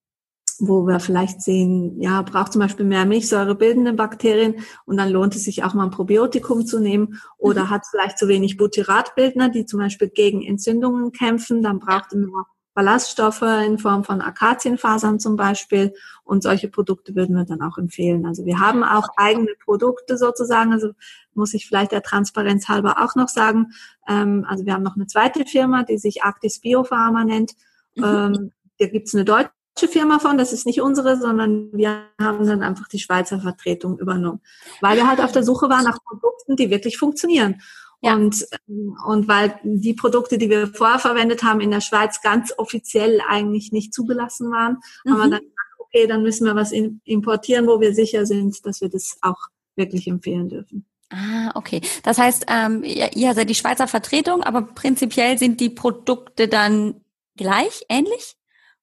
wo wir vielleicht sehen, ja, braucht zum Beispiel mehr Milchsäure bildende Bakterien und dann lohnt es sich auch mal ein Probiotikum zu nehmen oder mhm. hat vielleicht zu wenig Butyratbildner, die zum Beispiel gegen Entzündungen kämpfen, dann braucht es mehr Ballaststoffe in Form von Akazienfasern zum Beispiel und solche Produkte würden wir dann auch empfehlen. Also wir haben auch eigene Produkte sozusagen, also muss ich vielleicht der Transparenz halber auch noch sagen. Ähm, also wir haben noch eine zweite Firma, die sich Actis Biopharma nennt. Mhm. Ähm, da gibt's eine deutsche Firma von, das ist nicht unsere, sondern wir haben dann einfach die Schweizer Vertretung übernommen, weil wir halt auf der Suche waren nach Produkten, die wirklich funktionieren. Ja. Und, und weil die Produkte, die wir vorher verwendet haben, in der Schweiz ganz offiziell eigentlich nicht zugelassen waren, mhm. haben wir dann gesagt, okay, dann müssen wir was importieren, wo wir sicher sind, dass wir das auch wirklich empfehlen dürfen. Ah, okay. Das heißt, ähm, ihr, ihr seid die Schweizer Vertretung, aber prinzipiell sind die Produkte dann gleich, ähnlich?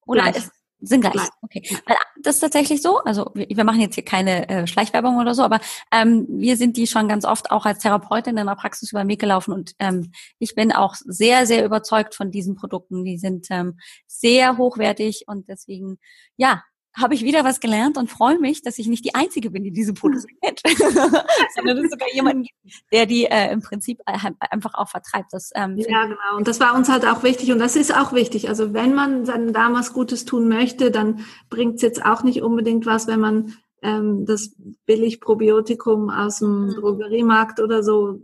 Oder gleich. ist sind gleich. Okay. Weil das ist tatsächlich so. Also wir, wir machen jetzt hier keine äh, Schleichwerbung oder so, aber ähm, wir sind die schon ganz oft auch als Therapeutin in der Praxis über den Weg gelaufen und ähm, ich bin auch sehr, sehr überzeugt von diesen Produkten. Die sind ähm, sehr hochwertig und deswegen, ja, habe ich wieder was gelernt und freue mich, dass ich nicht die Einzige bin, die diese Produkte *laughs* kennt, *laughs* sondern es sogar jemanden gibt, der die äh, im Prinzip äh, einfach auch vertreibt. Das, ähm, ja, genau. Und das war uns halt auch wichtig und das ist auch wichtig. Also wenn man seinen Damen Gutes tun möchte, dann bringt es jetzt auch nicht unbedingt was, wenn man ähm, das billig Probiotikum aus dem mhm. Drogeriemarkt oder so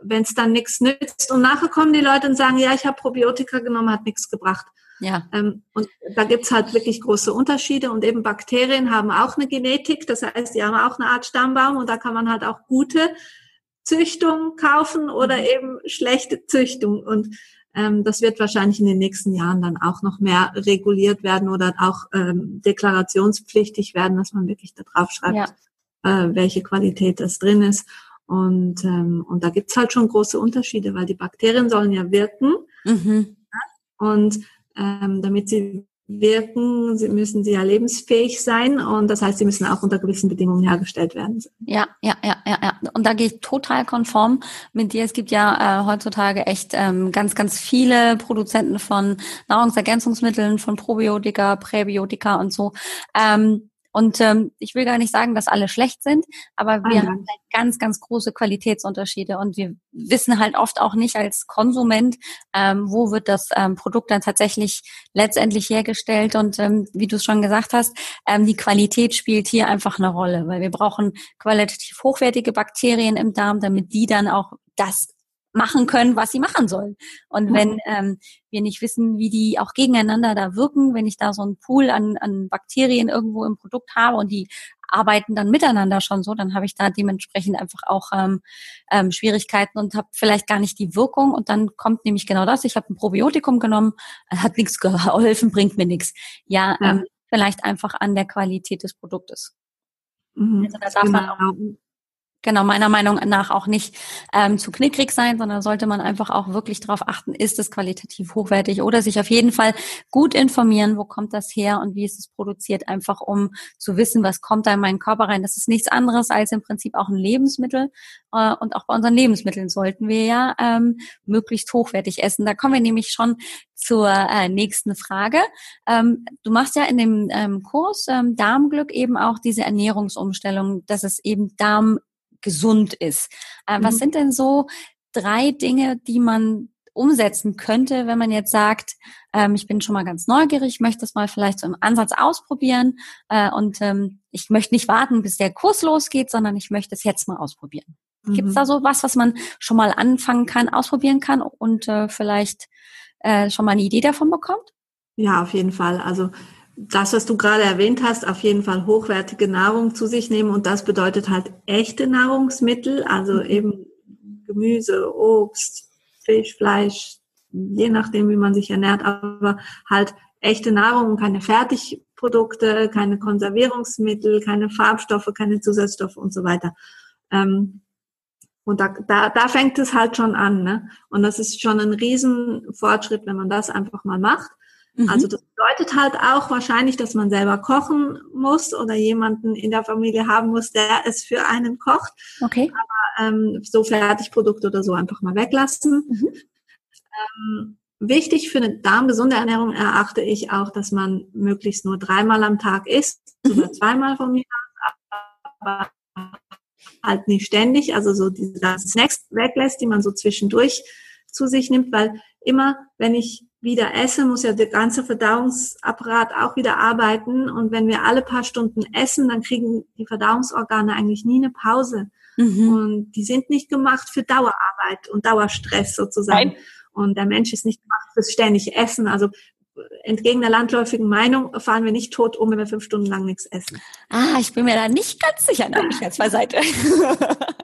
wenn es dann nichts nützt. Und nachher kommen die Leute und sagen, ja, ich habe Probiotika genommen, hat nichts gebracht. Ja. Ähm, und da gibt's halt wirklich große Unterschiede und eben Bakterien haben auch eine Genetik, das heißt, die haben auch eine Art Stammbaum und da kann man halt auch gute Züchtung kaufen oder mhm. eben schlechte Züchtung und ähm, das wird wahrscheinlich in den nächsten Jahren dann auch noch mehr reguliert werden oder auch ähm, deklarationspflichtig werden, dass man wirklich da drauf schreibt, ja. äh, welche Qualität das drin ist. Und, ähm, und da gibt's halt schon große Unterschiede, weil die Bakterien sollen ja wirken. Mhm. Und ähm, damit sie wirken, sie müssen sie ja lebensfähig sein und das heißt, sie müssen auch unter gewissen Bedingungen hergestellt werden. Ja, ja, ja, ja, ja. Und da gehe ich total konform mit dir. Es gibt ja äh, heutzutage echt ähm, ganz, ganz viele Produzenten von Nahrungsergänzungsmitteln, von Probiotika, Präbiotika und so. Ähm, und ähm, ich will gar nicht sagen, dass alle schlecht sind, aber wir mhm. haben halt ganz, ganz große Qualitätsunterschiede und wir wissen halt oft auch nicht als Konsument, ähm, wo wird das ähm, Produkt dann tatsächlich letztendlich hergestellt. Und ähm, wie du es schon gesagt hast, ähm, die Qualität spielt hier einfach eine Rolle, weil wir brauchen qualitativ hochwertige Bakterien im Darm, damit die dann auch das machen können, was sie machen sollen. Und wenn ähm, wir nicht wissen, wie die auch gegeneinander da wirken, wenn ich da so einen Pool an, an Bakterien irgendwo im Produkt habe und die arbeiten dann miteinander schon so, dann habe ich da dementsprechend einfach auch ähm, ähm, Schwierigkeiten und habe vielleicht gar nicht die Wirkung. Und dann kommt nämlich genau das, ich habe ein Probiotikum genommen, hat nichts geholfen, bringt mir nichts. Ja, ja. Ähm, vielleicht einfach an der Qualität des Produktes. Mhm, also da darf genau. man auch genau meiner Meinung nach auch nicht ähm, zu knickrig sein, sondern sollte man einfach auch wirklich darauf achten, ist es qualitativ hochwertig oder sich auf jeden Fall gut informieren, wo kommt das her und wie ist es produziert, einfach um zu wissen, was kommt da in meinen Körper rein. Das ist nichts anderes als im Prinzip auch ein Lebensmittel äh, und auch bei unseren Lebensmitteln sollten wir ja ähm, möglichst hochwertig essen. Da kommen wir nämlich schon zur äh, nächsten Frage. Ähm, du machst ja in dem ähm, Kurs ähm, Darmglück eben auch diese Ernährungsumstellung, dass es eben Darm gesund ist. Äh, mhm. Was sind denn so drei Dinge, die man umsetzen könnte, wenn man jetzt sagt, ähm, ich bin schon mal ganz neugierig, möchte das mal vielleicht so im Ansatz ausprobieren äh, und ähm, ich möchte nicht warten, bis der Kurs losgeht, sondern ich möchte es jetzt mal ausprobieren. Mhm. Gibt es da so was, was man schon mal anfangen kann, ausprobieren kann und äh, vielleicht äh, schon mal eine Idee davon bekommt? Ja, auf jeden Fall. Also das, was du gerade erwähnt hast, auf jeden Fall hochwertige Nahrung zu sich nehmen. Und das bedeutet halt echte Nahrungsmittel, also mhm. eben Gemüse, Obst, Fisch, Fleisch, je nachdem, wie man sich ernährt, aber halt echte Nahrung und keine Fertigprodukte, keine Konservierungsmittel, keine Farbstoffe, keine Zusatzstoffe und so weiter. Ähm, und da, da, da fängt es halt schon an. Ne? Und das ist schon ein Riesenfortschritt, wenn man das einfach mal macht. Mhm. Also das bedeutet halt auch wahrscheinlich, dass man selber kochen muss oder jemanden in der Familie haben muss, der es für einen kocht. Okay. Aber ähm, so Fertigprodukte oder so einfach mal weglassen. Mhm. Ähm, wichtig für eine darmgesunde Ernährung erachte ich auch, dass man möglichst nur dreimal am Tag isst mhm. oder zweimal von mir aber halt nicht ständig, also so diese Snacks weglässt, die man so zwischendurch zu sich nimmt, weil immer, wenn ich wieder esse, muss ja der ganze Verdauungsapparat auch wieder arbeiten. Und wenn wir alle paar Stunden essen, dann kriegen die Verdauungsorgane eigentlich nie eine Pause. Mhm. Und die sind nicht gemacht für Dauerarbeit und Dauerstress sozusagen. Nein. Und der Mensch ist nicht gemacht fürs ständige Essen. Also entgegen der landläufigen Meinung fahren wir nicht tot um, wenn wir fünf Stunden lang nichts essen. Ah, ich bin mir da nicht ganz sicher. Nein, ich jetzt beiseite. *laughs*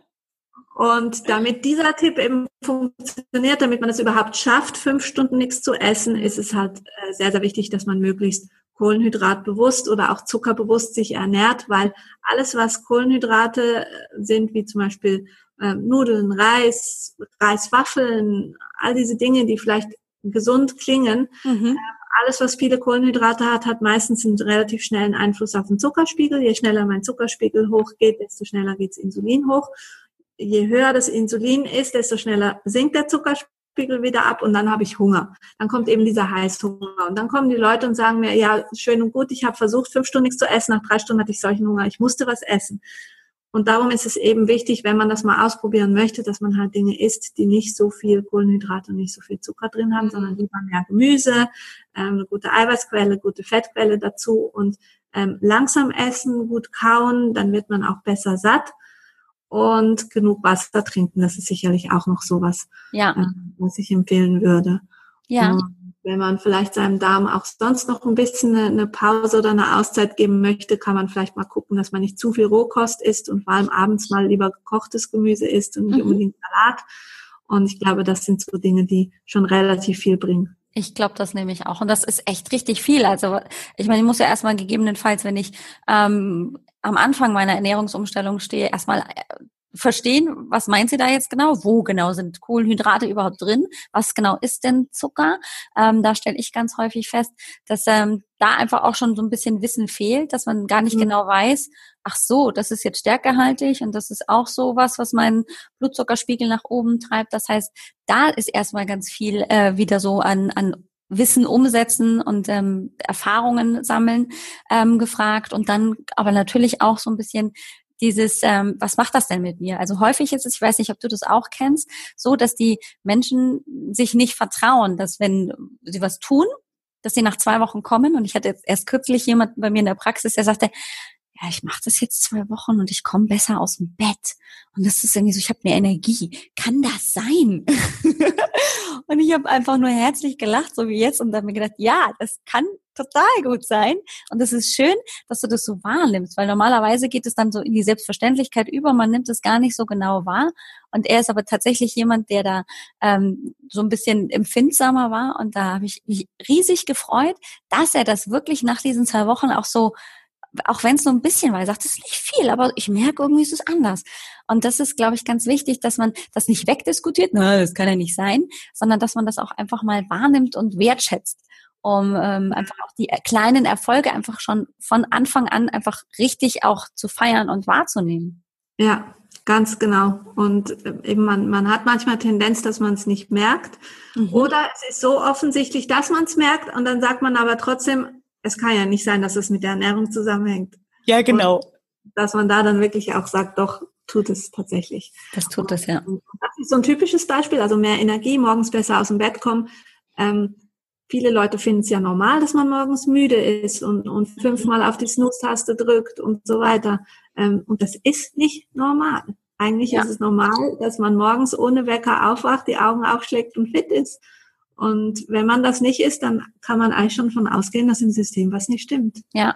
Und damit dieser Tipp eben funktioniert, damit man es überhaupt schafft, fünf Stunden nichts zu essen, ist es halt äh, sehr, sehr wichtig, dass man möglichst Kohlenhydratbewusst oder auch zuckerbewusst sich ernährt, weil alles, was Kohlenhydrate äh, sind, wie zum Beispiel äh, Nudeln, Reis, Reiswaffeln, all diese Dinge, die vielleicht gesund klingen, mhm. äh, alles, was viele Kohlenhydrate hat, hat meistens einen relativ schnellen Einfluss auf den Zuckerspiegel. Je schneller mein Zuckerspiegel hochgeht, desto schneller geht's Insulin hoch je höher das Insulin ist, desto schneller sinkt der Zuckerspiegel wieder ab und dann habe ich Hunger. Dann kommt eben dieser Heißhunger und dann kommen die Leute und sagen mir, ja, schön und gut, ich habe versucht, fünf Stunden nichts zu essen, nach drei Stunden hatte ich solchen Hunger, ich musste was essen. Und darum ist es eben wichtig, wenn man das mal ausprobieren möchte, dass man halt Dinge isst, die nicht so viel Kohlenhydrate und nicht so viel Zucker drin haben, sondern lieber mehr Gemüse, ähm, eine gute Eiweißquelle, gute Fettquelle dazu und ähm, langsam essen, gut kauen, dann wird man auch besser satt und genug Wasser trinken. Das ist sicherlich auch noch sowas, ja. äh, was ich empfehlen würde. Ja. Und wenn man vielleicht seinem Darm auch sonst noch ein bisschen eine, eine, Pause oder eine Auszeit geben möchte, kann man vielleicht mal gucken, dass man nicht zu viel Rohkost isst und vor allem abends mal lieber gekochtes Gemüse isst und nicht mhm. unbedingt Salat. Und ich glaube, das sind so Dinge, die schon relativ viel bringen. Ich glaube das nämlich auch. Und das ist echt richtig viel. Also ich meine, ich muss ja erstmal gegebenenfalls, wenn ich ähm, am Anfang meiner Ernährungsumstellung stehe, erstmal äh, verstehen, was meint sie da jetzt genau? Wo genau sind Kohlenhydrate überhaupt drin? Was genau ist denn Zucker? Ähm, da stelle ich ganz häufig fest, dass ähm, da einfach auch schon so ein bisschen Wissen fehlt, dass man gar nicht mhm. genau weiß, ach so, das ist jetzt stärkehaltig und das ist auch so was, was meinen Blutzuckerspiegel nach oben treibt. Das heißt, da ist erstmal ganz viel äh, wieder so an, an Wissen umsetzen und ähm, Erfahrungen sammeln ähm, gefragt und dann aber natürlich auch so ein bisschen dieses, ähm, was macht das denn mit mir? Also häufig ist es, ich weiß nicht, ob du das auch kennst, so, dass die Menschen sich nicht vertrauen, dass wenn sie was tun, dass sie nach zwei Wochen kommen. Und ich hatte jetzt erst kürzlich jemanden bei mir in der Praxis, der sagte, ja, ich mache das jetzt zwei Wochen und ich komme besser aus dem Bett. Und das ist irgendwie so, ich habe mehr Energie. Kann das sein? *laughs* und ich habe einfach nur herzlich gelacht, so wie jetzt, und dann mir gedacht, ja, das kann total gut sein. Und es ist schön, dass du das so wahrnimmst, weil normalerweise geht es dann so in die Selbstverständlichkeit über, man nimmt es gar nicht so genau wahr. Und er ist aber tatsächlich jemand, der da ähm, so ein bisschen empfindsamer war. Und da habe ich mich riesig gefreut, dass er das wirklich nach diesen zwei Wochen auch so auch wenn es nur ein bisschen war, er sagt, es ist nicht viel, aber ich merke, irgendwie ist es anders. Und das ist, glaube ich, ganz wichtig, dass man das nicht wegdiskutiert, na, das kann ja nicht sein, sondern dass man das auch einfach mal wahrnimmt und wertschätzt, um ähm, einfach auch die kleinen Erfolge einfach schon von Anfang an einfach richtig auch zu feiern und wahrzunehmen. Ja, Ganz genau. Und äh, eben man, man hat manchmal Tendenz, dass man es nicht merkt. Mhm. Oder es ist so offensichtlich, dass man es merkt und dann sagt man aber trotzdem, es kann ja nicht sein, dass es mit der Ernährung zusammenhängt. Ja, genau. Und dass man da dann wirklich auch sagt, doch, tut es tatsächlich. Das tut es, ja. Und das ist so ein typisches Beispiel, also mehr Energie, morgens besser aus dem Bett kommen. Ähm, viele Leute finden es ja normal, dass man morgens müde ist und, und fünfmal auf die Snooze-Taste drückt und so weiter. Ähm, und das ist nicht normal. Eigentlich ja. ist es normal, dass man morgens ohne Wecker aufwacht, die Augen aufschlägt und fit ist. Und wenn man das nicht ist, dann kann man eigentlich schon von ausgehen, dass im System was nicht stimmt. Ja,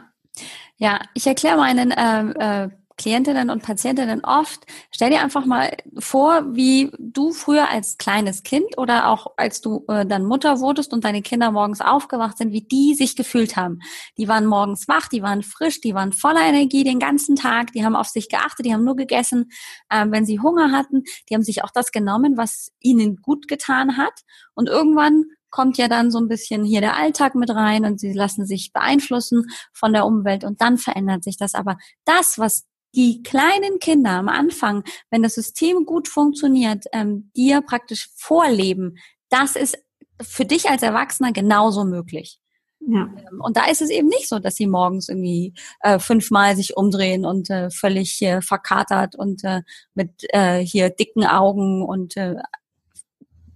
ja. Ich erkläre meinen äh, äh, Klientinnen und Patientinnen oft, stell dir einfach mal vor, wie du früher als kleines Kind oder auch als du äh, dann Mutter wurdest und deine Kinder morgens aufgewacht sind, wie die sich gefühlt haben. Die waren morgens wach, die waren frisch, die waren voller Energie den ganzen Tag, die haben auf sich geachtet, die haben nur gegessen, äh, wenn sie Hunger hatten, die haben sich auch das genommen, was ihnen gut getan hat. Und irgendwann kommt ja dann so ein bisschen hier der Alltag mit rein und sie lassen sich beeinflussen von der Umwelt und dann verändert sich das. Aber das, was die kleinen Kinder am Anfang, wenn das System gut funktioniert, ähm, dir praktisch vorleben, das ist für dich als Erwachsener genauso möglich. Ja. Ähm, und da ist es eben nicht so, dass sie morgens irgendwie äh, fünfmal sich umdrehen und äh, völlig äh, verkatert und äh, mit äh, hier dicken Augen und äh,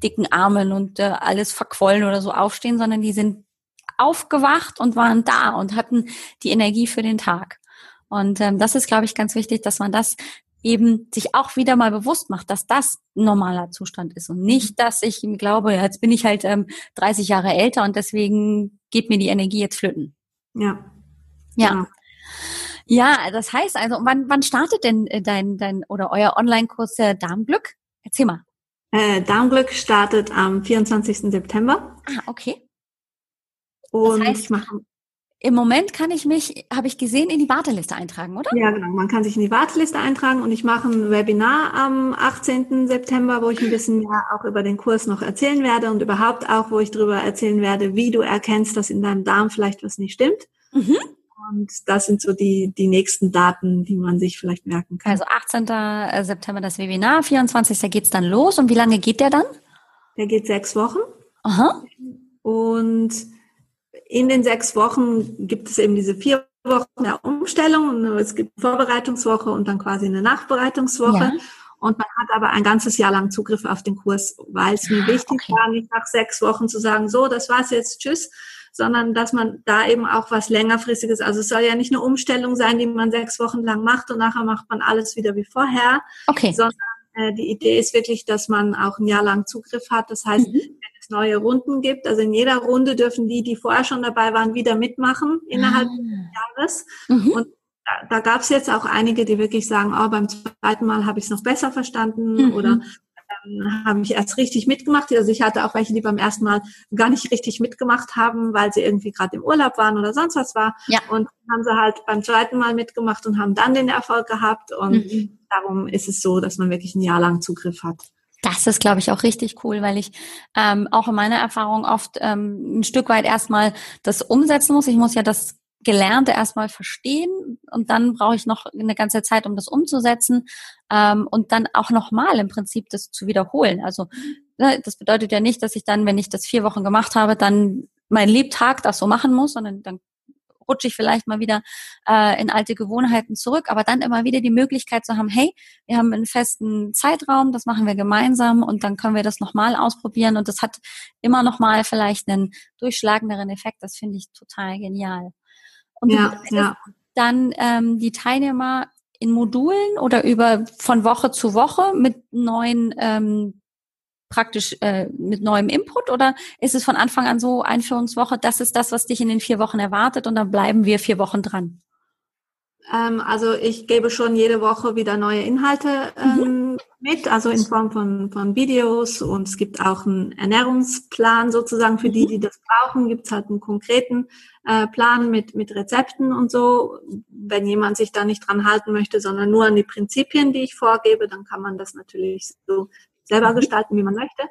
dicken Armen und äh, alles verquollen oder so aufstehen, sondern die sind aufgewacht und waren da und hatten die Energie für den Tag. Und ähm, das ist, glaube ich, ganz wichtig, dass man das eben sich auch wieder mal bewusst macht, dass das ein normaler Zustand ist und nicht, dass ich glaube, jetzt bin ich halt ähm, 30 Jahre älter und deswegen geht mir die Energie jetzt flöten. Ja. Ja. Genau. Ja, das heißt also, wann, wann startet denn äh, dein, dein oder euer Online-Kurs äh, Darmglück? Erzähl mal. Äh, Darmglück startet am 24. September. Ah, okay. Und das heißt, ich mache im Moment kann ich mich, habe ich gesehen, in die Warteliste eintragen, oder? Ja, genau. Man kann sich in die Warteliste eintragen und ich mache ein Webinar am 18. September, wo ich ein bisschen mehr auch über den Kurs noch erzählen werde und überhaupt auch, wo ich darüber erzählen werde, wie du erkennst, dass in deinem Darm vielleicht was nicht stimmt. Mhm. Und das sind so die, die nächsten Daten, die man sich vielleicht merken kann. Also 18. Äh, September das Webinar, 24. geht's dann los. Und wie lange geht der dann? Der geht sechs Wochen. Aha. Und in den sechs Wochen gibt es eben diese vier Wochen der Umstellung. Es gibt Vorbereitungswoche und dann quasi eine Nachbereitungswoche. Ja. Und man hat aber ein ganzes Jahr lang Zugriff auf den Kurs, weil es mir ah, wichtig okay. war, nicht nach sechs Wochen zu sagen, so, das war's jetzt, tschüss, sondern dass man da eben auch was längerfristiges, also es soll ja nicht eine Umstellung sein, die man sechs Wochen lang macht und nachher macht man alles wieder wie vorher, okay. sondern äh, die Idee ist wirklich, dass man auch ein Jahr lang Zugriff hat. Das heißt, mhm neue Runden gibt. Also in jeder Runde dürfen die, die vorher schon dabei waren, wieder mitmachen innerhalb ah. des Jahres. Mhm. Und da, da gab es jetzt auch einige, die wirklich sagen, oh, beim zweiten Mal habe ich es noch besser verstanden mhm. oder ähm, habe ich erst richtig mitgemacht. Also ich hatte auch welche, die beim ersten Mal gar nicht richtig mitgemacht haben, weil sie irgendwie gerade im Urlaub waren oder sonst was war. Ja. Und haben sie halt beim zweiten Mal mitgemacht und haben dann den Erfolg gehabt. Und mhm. darum ist es so, dass man wirklich ein Jahr lang Zugriff hat. Das ist, glaube ich, auch richtig cool, weil ich ähm, auch in meiner Erfahrung oft ähm, ein Stück weit erstmal das umsetzen muss. Ich muss ja das Gelernte erstmal verstehen und dann brauche ich noch eine ganze Zeit, um das umzusetzen ähm, und dann auch nochmal im Prinzip das zu wiederholen. Also ne, das bedeutet ja nicht, dass ich dann, wenn ich das vier Wochen gemacht habe, dann mein Lebtag das so machen muss, sondern dann rutsche ich vielleicht mal wieder äh, in alte Gewohnheiten zurück, aber dann immer wieder die Möglichkeit zu haben, hey, wir haben einen festen Zeitraum, das machen wir gemeinsam und dann können wir das nochmal ausprobieren und das hat immer nochmal vielleicht einen durchschlagenderen Effekt. Das finde ich total genial. Und ja, ja. dann ähm, die Teilnehmer in Modulen oder über von Woche zu Woche mit neuen ähm, praktisch äh, mit neuem Input oder ist es von Anfang an so Einführungswoche, das ist das, was dich in den vier Wochen erwartet und dann bleiben wir vier Wochen dran? Ähm, also ich gebe schon jede Woche wieder neue Inhalte ähm, mhm. mit, also in Form von, von Videos und es gibt auch einen Ernährungsplan sozusagen für die, mhm. die das brauchen, gibt es halt einen konkreten äh, Plan mit, mit Rezepten und so. Wenn jemand sich da nicht dran halten möchte, sondern nur an die Prinzipien, die ich vorgebe, dann kann man das natürlich so selber mhm. gestalten, wie man möchte.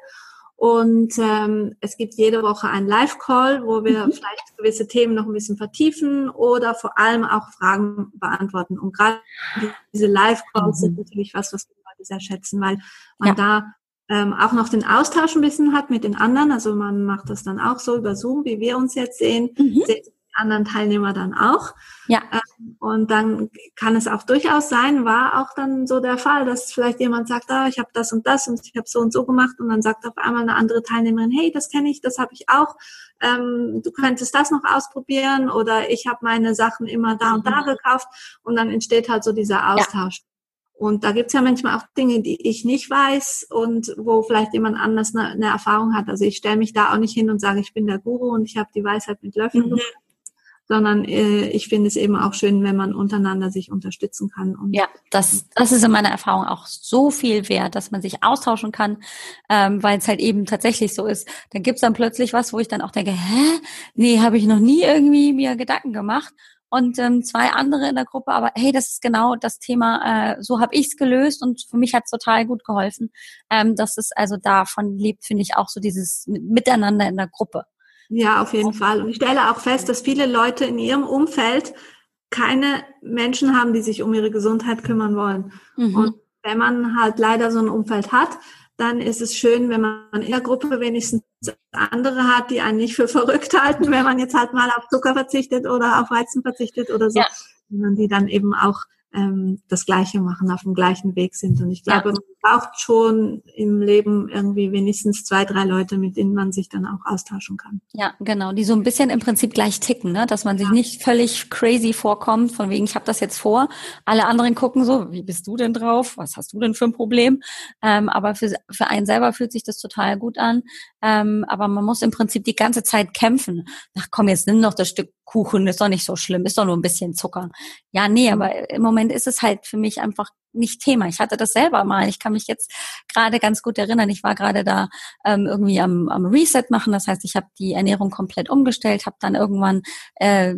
Und ähm, es gibt jede Woche einen Live-Call, wo wir mhm. vielleicht gewisse Themen noch ein bisschen vertiefen oder vor allem auch Fragen beantworten. Und gerade diese Live-Calls mhm. sind natürlich was, was wir Leute sehr schätzen, weil man ja. da ähm, auch noch den Austausch ein bisschen hat mit den anderen. Also man macht das dann auch so über Zoom, wie wir uns jetzt sehen. Mhm. Sehen anderen Teilnehmer dann auch. Ja. Ähm, und dann kann es auch durchaus sein, war auch dann so der Fall, dass vielleicht jemand sagt, ah, ich habe das und das und ich habe so und so gemacht und dann sagt auf einmal eine andere Teilnehmerin, hey, das kenne ich, das habe ich auch. Ähm, du könntest das noch ausprobieren oder ich habe meine Sachen immer da und da mhm. gekauft und dann entsteht halt so dieser Austausch. Ja. Und da gibt's ja manchmal auch Dinge, die ich nicht weiß und wo vielleicht jemand anders eine, eine Erfahrung hat. Also ich stelle mich da auch nicht hin und sage, ich bin der Guru und ich habe die Weisheit mit Löffeln. Mhm sondern äh, ich finde es eben auch schön, wenn man untereinander sich unterstützen kann. Ja, das, das ist in meiner Erfahrung auch so viel wert, dass man sich austauschen kann, ähm, weil es halt eben tatsächlich so ist. Dann gibt's dann plötzlich was, wo ich dann auch denke, hä? Nee, habe ich noch nie irgendwie mir Gedanken gemacht. Und ähm, zwei andere in der Gruppe, aber hey, das ist genau das Thema, äh, so habe ich's gelöst und für mich hat's total gut geholfen. Ähm, dass es also davon lebt, finde ich auch so dieses Miteinander in der Gruppe. Ja, auf jeden Fall. Und ich stelle auch fest, dass viele Leute in ihrem Umfeld keine Menschen haben, die sich um ihre Gesundheit kümmern wollen. Mhm. Und wenn man halt leider so ein Umfeld hat, dann ist es schön, wenn man in der Gruppe wenigstens andere hat, die einen nicht für verrückt halten, wenn man jetzt halt mal auf Zucker verzichtet oder auf Weizen verzichtet oder so, ja. sondern die dann eben auch ähm, das Gleiche machen, auf dem gleichen Weg sind. Und ich glaube, ja. Braucht schon im Leben irgendwie wenigstens zwei, drei Leute, mit denen man sich dann auch austauschen kann. Ja, genau, die so ein bisschen im Prinzip gleich ticken, ne? dass man sich ja. nicht völlig crazy vorkommt, von wegen, ich habe das jetzt vor. Alle anderen gucken so, wie bist du denn drauf? Was hast du denn für ein Problem? Ähm, aber für, für einen selber fühlt sich das total gut an. Ähm, aber man muss im Prinzip die ganze Zeit kämpfen. Ach komm, jetzt nimm doch das Stück Kuchen, ist doch nicht so schlimm, ist doch nur ein bisschen Zucker. Ja, nee, mhm. aber im Moment ist es halt für mich einfach nicht Thema. Ich hatte das selber mal. Ich kann mich jetzt gerade ganz gut erinnern. Ich war gerade da ähm, irgendwie am, am Reset machen. Das heißt, ich habe die Ernährung komplett umgestellt, habe dann irgendwann äh,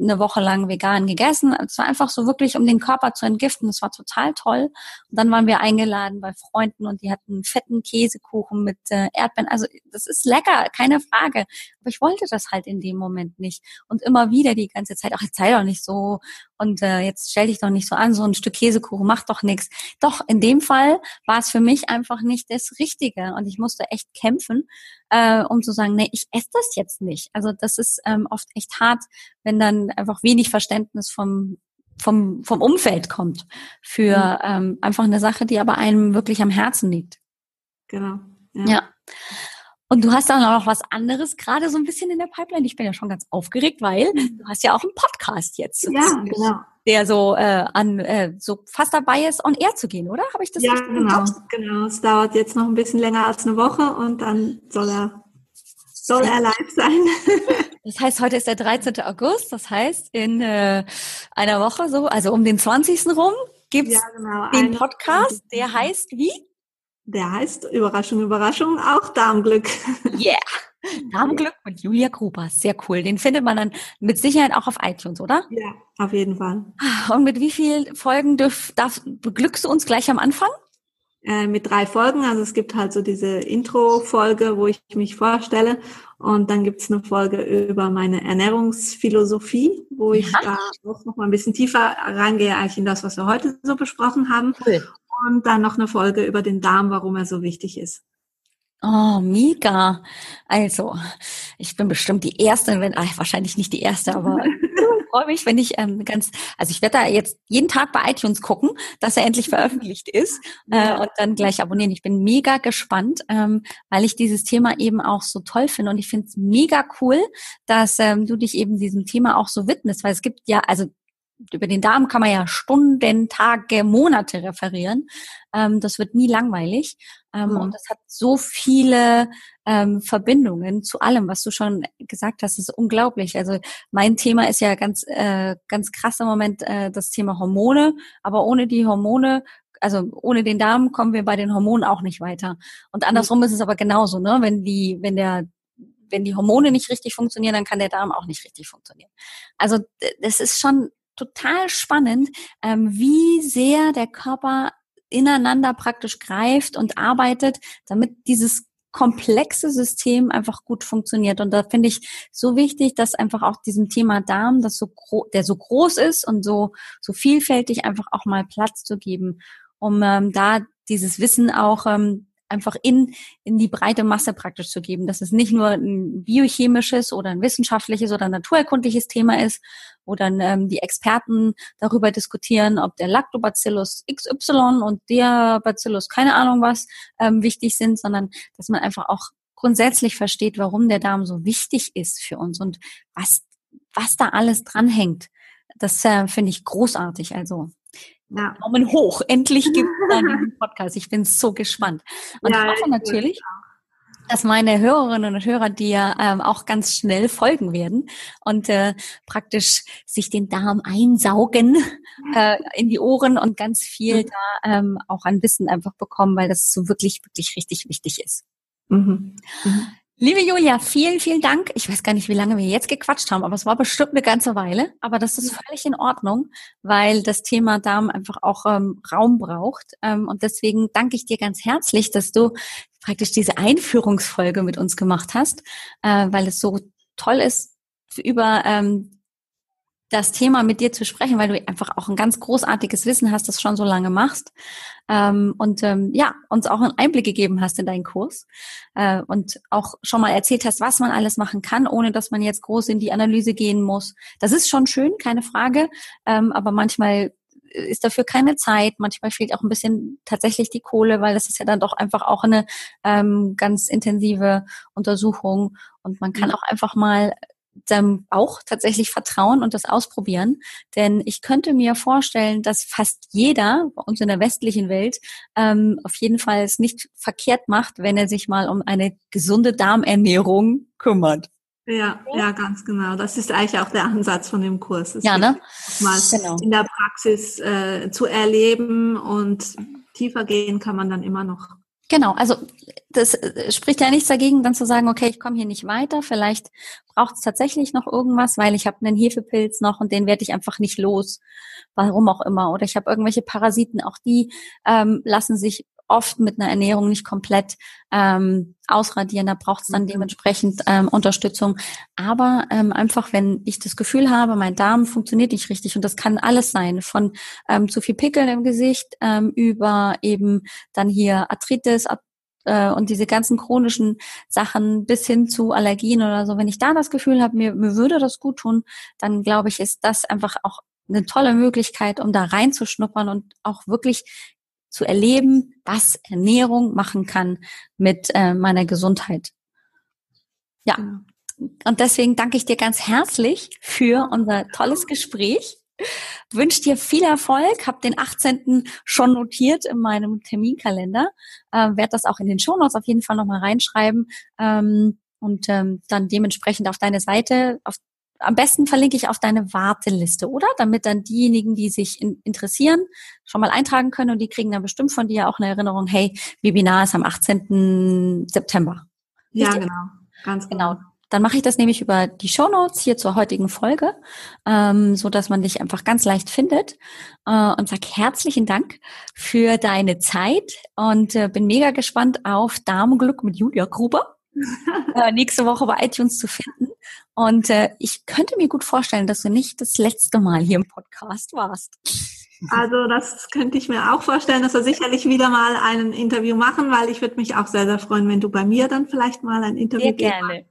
eine Woche lang vegan gegessen. Es war einfach so wirklich, um den Körper zu entgiften. Das war total toll. Und dann waren wir eingeladen bei Freunden und die hatten fetten Käsekuchen mit äh, Erdbeeren. Also das ist lecker, keine Frage. Aber ich wollte das halt in dem Moment nicht. Und immer wieder die ganze Zeit, ach, jetzt sei doch nicht so und äh, jetzt stell dich doch nicht so an, so ein Stück Käsekuchen macht doch nichts. Doch, in dem Fall war es für mich einfach nicht das Richtige und ich musste echt kämpfen, äh, um zu sagen, nee, ich esse das jetzt nicht. Also das ist ähm, oft echt hart, wenn dann einfach wenig Verständnis vom vom, vom Umfeld kommt für mhm. ähm, einfach eine Sache, die aber einem wirklich am Herzen liegt. Genau. ja. ja. Und du hast dann auch noch was anderes gerade so ein bisschen in der Pipeline. Ich bin ja schon ganz aufgeregt, weil mhm. du hast ja auch einen Podcast jetzt. Ja, genau. Der so äh, an äh, so fast dabei ist, on air zu gehen, oder? Habe ich das Ja, genau, genau. Es dauert jetzt noch ein bisschen länger als eine Woche und dann soll er soll er live sein. *laughs* Das heißt, heute ist der 13. August. Das heißt, in äh, einer Woche so, also um den 20. rum, gibt's ja, genau. den Podcast. Der heißt wie? Der heißt Überraschung, Überraschung, auch Darmglück. *laughs* Yeah. Darmglück mit Julia Gruber. Sehr cool. Den findet man dann mit Sicherheit auch auf iTunes, oder? Ja, auf jeden Fall. Und mit wie vielen Folgen dürf, darf, beglückst du uns gleich am Anfang? Äh, mit drei Folgen. Also es gibt halt so diese Intro-Folge, wo ich mich vorstelle. Und dann gibt's eine Folge über meine Ernährungsphilosophie, wo ich ja. da auch noch mal ein bisschen tiefer reingehe, eigentlich in das, was wir heute so besprochen haben. Cool und dann noch eine Folge über den Darm, warum er so wichtig ist. Oh, mega. Also, ich bin bestimmt die Erste, wenn, ach, wahrscheinlich nicht die Erste, aber *laughs* ich freue mich, wenn ich ähm, ganz, also ich werde da jetzt jeden Tag bei iTunes gucken, dass er endlich veröffentlicht ist äh, und dann gleich abonnieren. Ich bin mega gespannt, ähm, weil ich dieses Thema eben auch so toll finde und ich finde es mega cool, dass ähm, du dich eben diesem Thema auch so widmest, weil es gibt ja, also über den Darm kann man ja Stunden, Tage, Monate referieren. Ähm, das wird nie langweilig. Ähm, mhm. Und das hat so viele ähm, Verbindungen zu allem, was du schon gesagt hast. Das ist unglaublich. Also mein Thema ist ja ganz, äh, ganz krass im Moment äh, das Thema Hormone. Aber ohne die Hormone also ohne den Darm kommen wir bei den Hormonen auch nicht weiter. Und andersrum mhm. ist es aber genauso, ne? Wenn die, wenn der wenn die Hormone nicht richtig funktionieren, dann kann der Darm auch nicht richtig funktionieren. Also das ist schon total spannend, ähm, wie sehr der Körper ineinander praktisch greift und arbeitet, damit dieses komplexe System einfach gut funktioniert. Und da finde ich so wichtig, dass einfach auch diesem Thema Darm, das so der so groß ist und so, so vielfältig einfach auch mal Platz zu geben, um ähm, da dieses Wissen auch ähm, einfach in, in die breite Masse praktisch zu geben, dass es nicht nur ein biochemisches oder ein wissenschaftliches oder ein naturerkundliches Thema ist, wo dann ähm, die Experten darüber diskutieren, ob der Lactobacillus XY und der Bacillus keine Ahnung was ähm, wichtig sind, sondern dass man einfach auch grundsätzlich versteht, warum der Darm so wichtig ist für uns und was, was da alles dranhängt. Das äh, finde ich großartig. Also ja. Daumen hoch. Endlich gibt es *laughs* den Podcast. Ich bin so gespannt. Und ja, ich hoffe natürlich, dass meine Hörerinnen und Hörer dir ähm, auch ganz schnell folgen werden und äh, praktisch sich den Darm einsaugen äh, in die Ohren und ganz viel da ähm, auch an Wissen einfach bekommen, weil das so wirklich, wirklich richtig wichtig ist. Mhm. Mhm. Liebe Julia, vielen, vielen Dank. Ich weiß gar nicht, wie lange wir jetzt gequatscht haben, aber es war bestimmt eine ganze Weile. Aber das ist völlig in Ordnung, weil das Thema Darm einfach auch ähm, Raum braucht. Ähm, und deswegen danke ich dir ganz herzlich, dass du praktisch diese Einführungsfolge mit uns gemacht hast, äh, weil es so toll ist, über ähm, das Thema mit dir zu sprechen, weil du einfach auch ein ganz großartiges Wissen hast, das schon so lange machst ähm, und ähm, ja uns auch einen Einblick gegeben hast in deinen Kurs äh, und auch schon mal erzählt hast, was man alles machen kann, ohne dass man jetzt groß in die Analyse gehen muss. Das ist schon schön, keine Frage, ähm, aber manchmal ist dafür keine Zeit. Manchmal fehlt auch ein bisschen tatsächlich die Kohle, weil das ist ja dann doch einfach auch eine ähm, ganz intensive Untersuchung und man kann auch einfach mal seinem Bauch tatsächlich vertrauen und das ausprobieren. Denn ich könnte mir vorstellen, dass fast jeder bei uns in der westlichen Welt ähm, auf jeden Fall es nicht verkehrt macht, wenn er sich mal um eine gesunde Darmernährung kümmert. Ja, ja, ganz genau. Das ist eigentlich auch der Ansatz von dem Kurs. ja, ne? Mal genau. in der Praxis äh, zu erleben und tiefer gehen kann man dann immer noch. Genau, also das äh, spricht ja nichts dagegen, dann zu sagen, okay, ich komme hier nicht weiter, vielleicht braucht es tatsächlich noch irgendwas, weil ich habe einen Hefepilz noch und den werde ich einfach nicht los, warum auch immer. Oder ich habe irgendwelche Parasiten, auch die ähm, lassen sich oft mit einer Ernährung nicht komplett ähm, ausradieren. Da braucht es dann mhm. dementsprechend ähm, Unterstützung. Aber ähm, einfach, wenn ich das Gefühl habe, mein Darm funktioniert nicht richtig und das kann alles sein, von ähm, zu viel Pickeln im Gesicht ähm, über eben dann hier Arthritis, äh, und diese ganzen chronischen Sachen bis hin zu Allergien oder so, wenn ich da das Gefühl habe, mir, mir würde das gut tun, dann glaube ich, ist das einfach auch eine tolle Möglichkeit, um da reinzuschnuppern und auch wirklich zu erleben, was Ernährung machen kann mit äh, meiner Gesundheit. Ja. Genau. Und deswegen danke ich dir ganz herzlich für unser tolles Gespräch. Wünsche dir viel Erfolg, habe den 18. schon notiert in meinem Terminkalender, äh, werde das auch in den Shownotes auf jeden Fall nochmal reinschreiben ähm, und ähm, dann dementsprechend auf deine Seite, auf am besten verlinke ich auf deine Warteliste, oder? Damit dann diejenigen, die sich in, interessieren, schon mal eintragen können und die kriegen dann bestimmt von dir auch eine Erinnerung, hey, Webinar ist am 18. September. Richtig? Ja, genau. Ganz genau. genau. Dann mache ich das nämlich über die Show Notes hier zur heutigen Folge, ähm, so dass man dich einfach ganz leicht findet. Äh, und sag herzlichen Dank für deine Zeit und äh, bin mega gespannt auf Damenglück mit Julia Gruber. *laughs* äh, nächste Woche bei iTunes zu finden. Und äh, ich könnte mir gut vorstellen, dass du nicht das letzte Mal hier im Podcast warst. Also das könnte ich mir auch vorstellen, dass wir sicherlich wieder mal ein Interview machen, weil ich würde mich auch sehr, sehr freuen, wenn du bei mir dann vielleicht mal ein Interview Sehr gerne.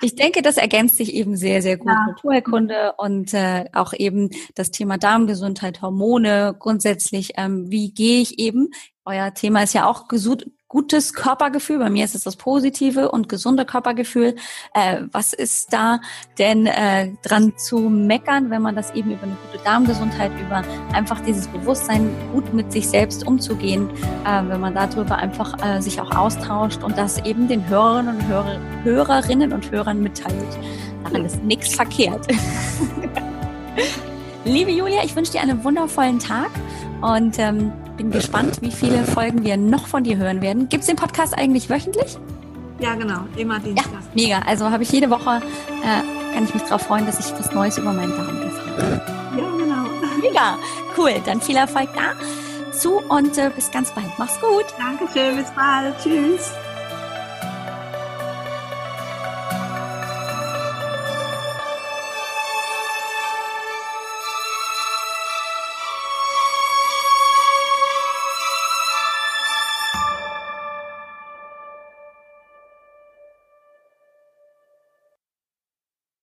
Ich denke, das ergänzt sich eben sehr, sehr gut. Ja. Naturheilkunde und äh, auch eben das Thema Darmgesundheit, Hormone grundsätzlich. Ähm, wie gehe ich eben? Euer Thema ist ja auch gesund, gutes Körpergefühl? Bei mir ist es das positive und gesunde Körpergefühl. Äh, was ist da denn äh, dran zu meckern, wenn man das eben über eine gute Darmgesundheit, über einfach dieses Bewusstsein, gut mit sich selbst umzugehen, äh, wenn man darüber einfach äh, sich auch austauscht und das eben den Hörerinnen und Hörer, Hörerinnen und Hörern mitteilt. Daran ist nichts verkehrt. *laughs* Liebe Julia, ich wünsche dir einen wundervollen Tag und ähm, bin gespannt, wie viele Folgen wir noch von dir hören werden. Gibt es den Podcast eigentlich wöchentlich? Ja, genau, immer Dienstag. Ja, mega. Also habe ich jede Woche, äh, kann ich mich darauf freuen, dass ich was Neues über meinen Darm erfahre. Ja, genau. Mega, cool. Dann viel Erfolg da zu und äh, bis ganz bald. Mach's gut. Dankeschön, bis bald. Tschüss.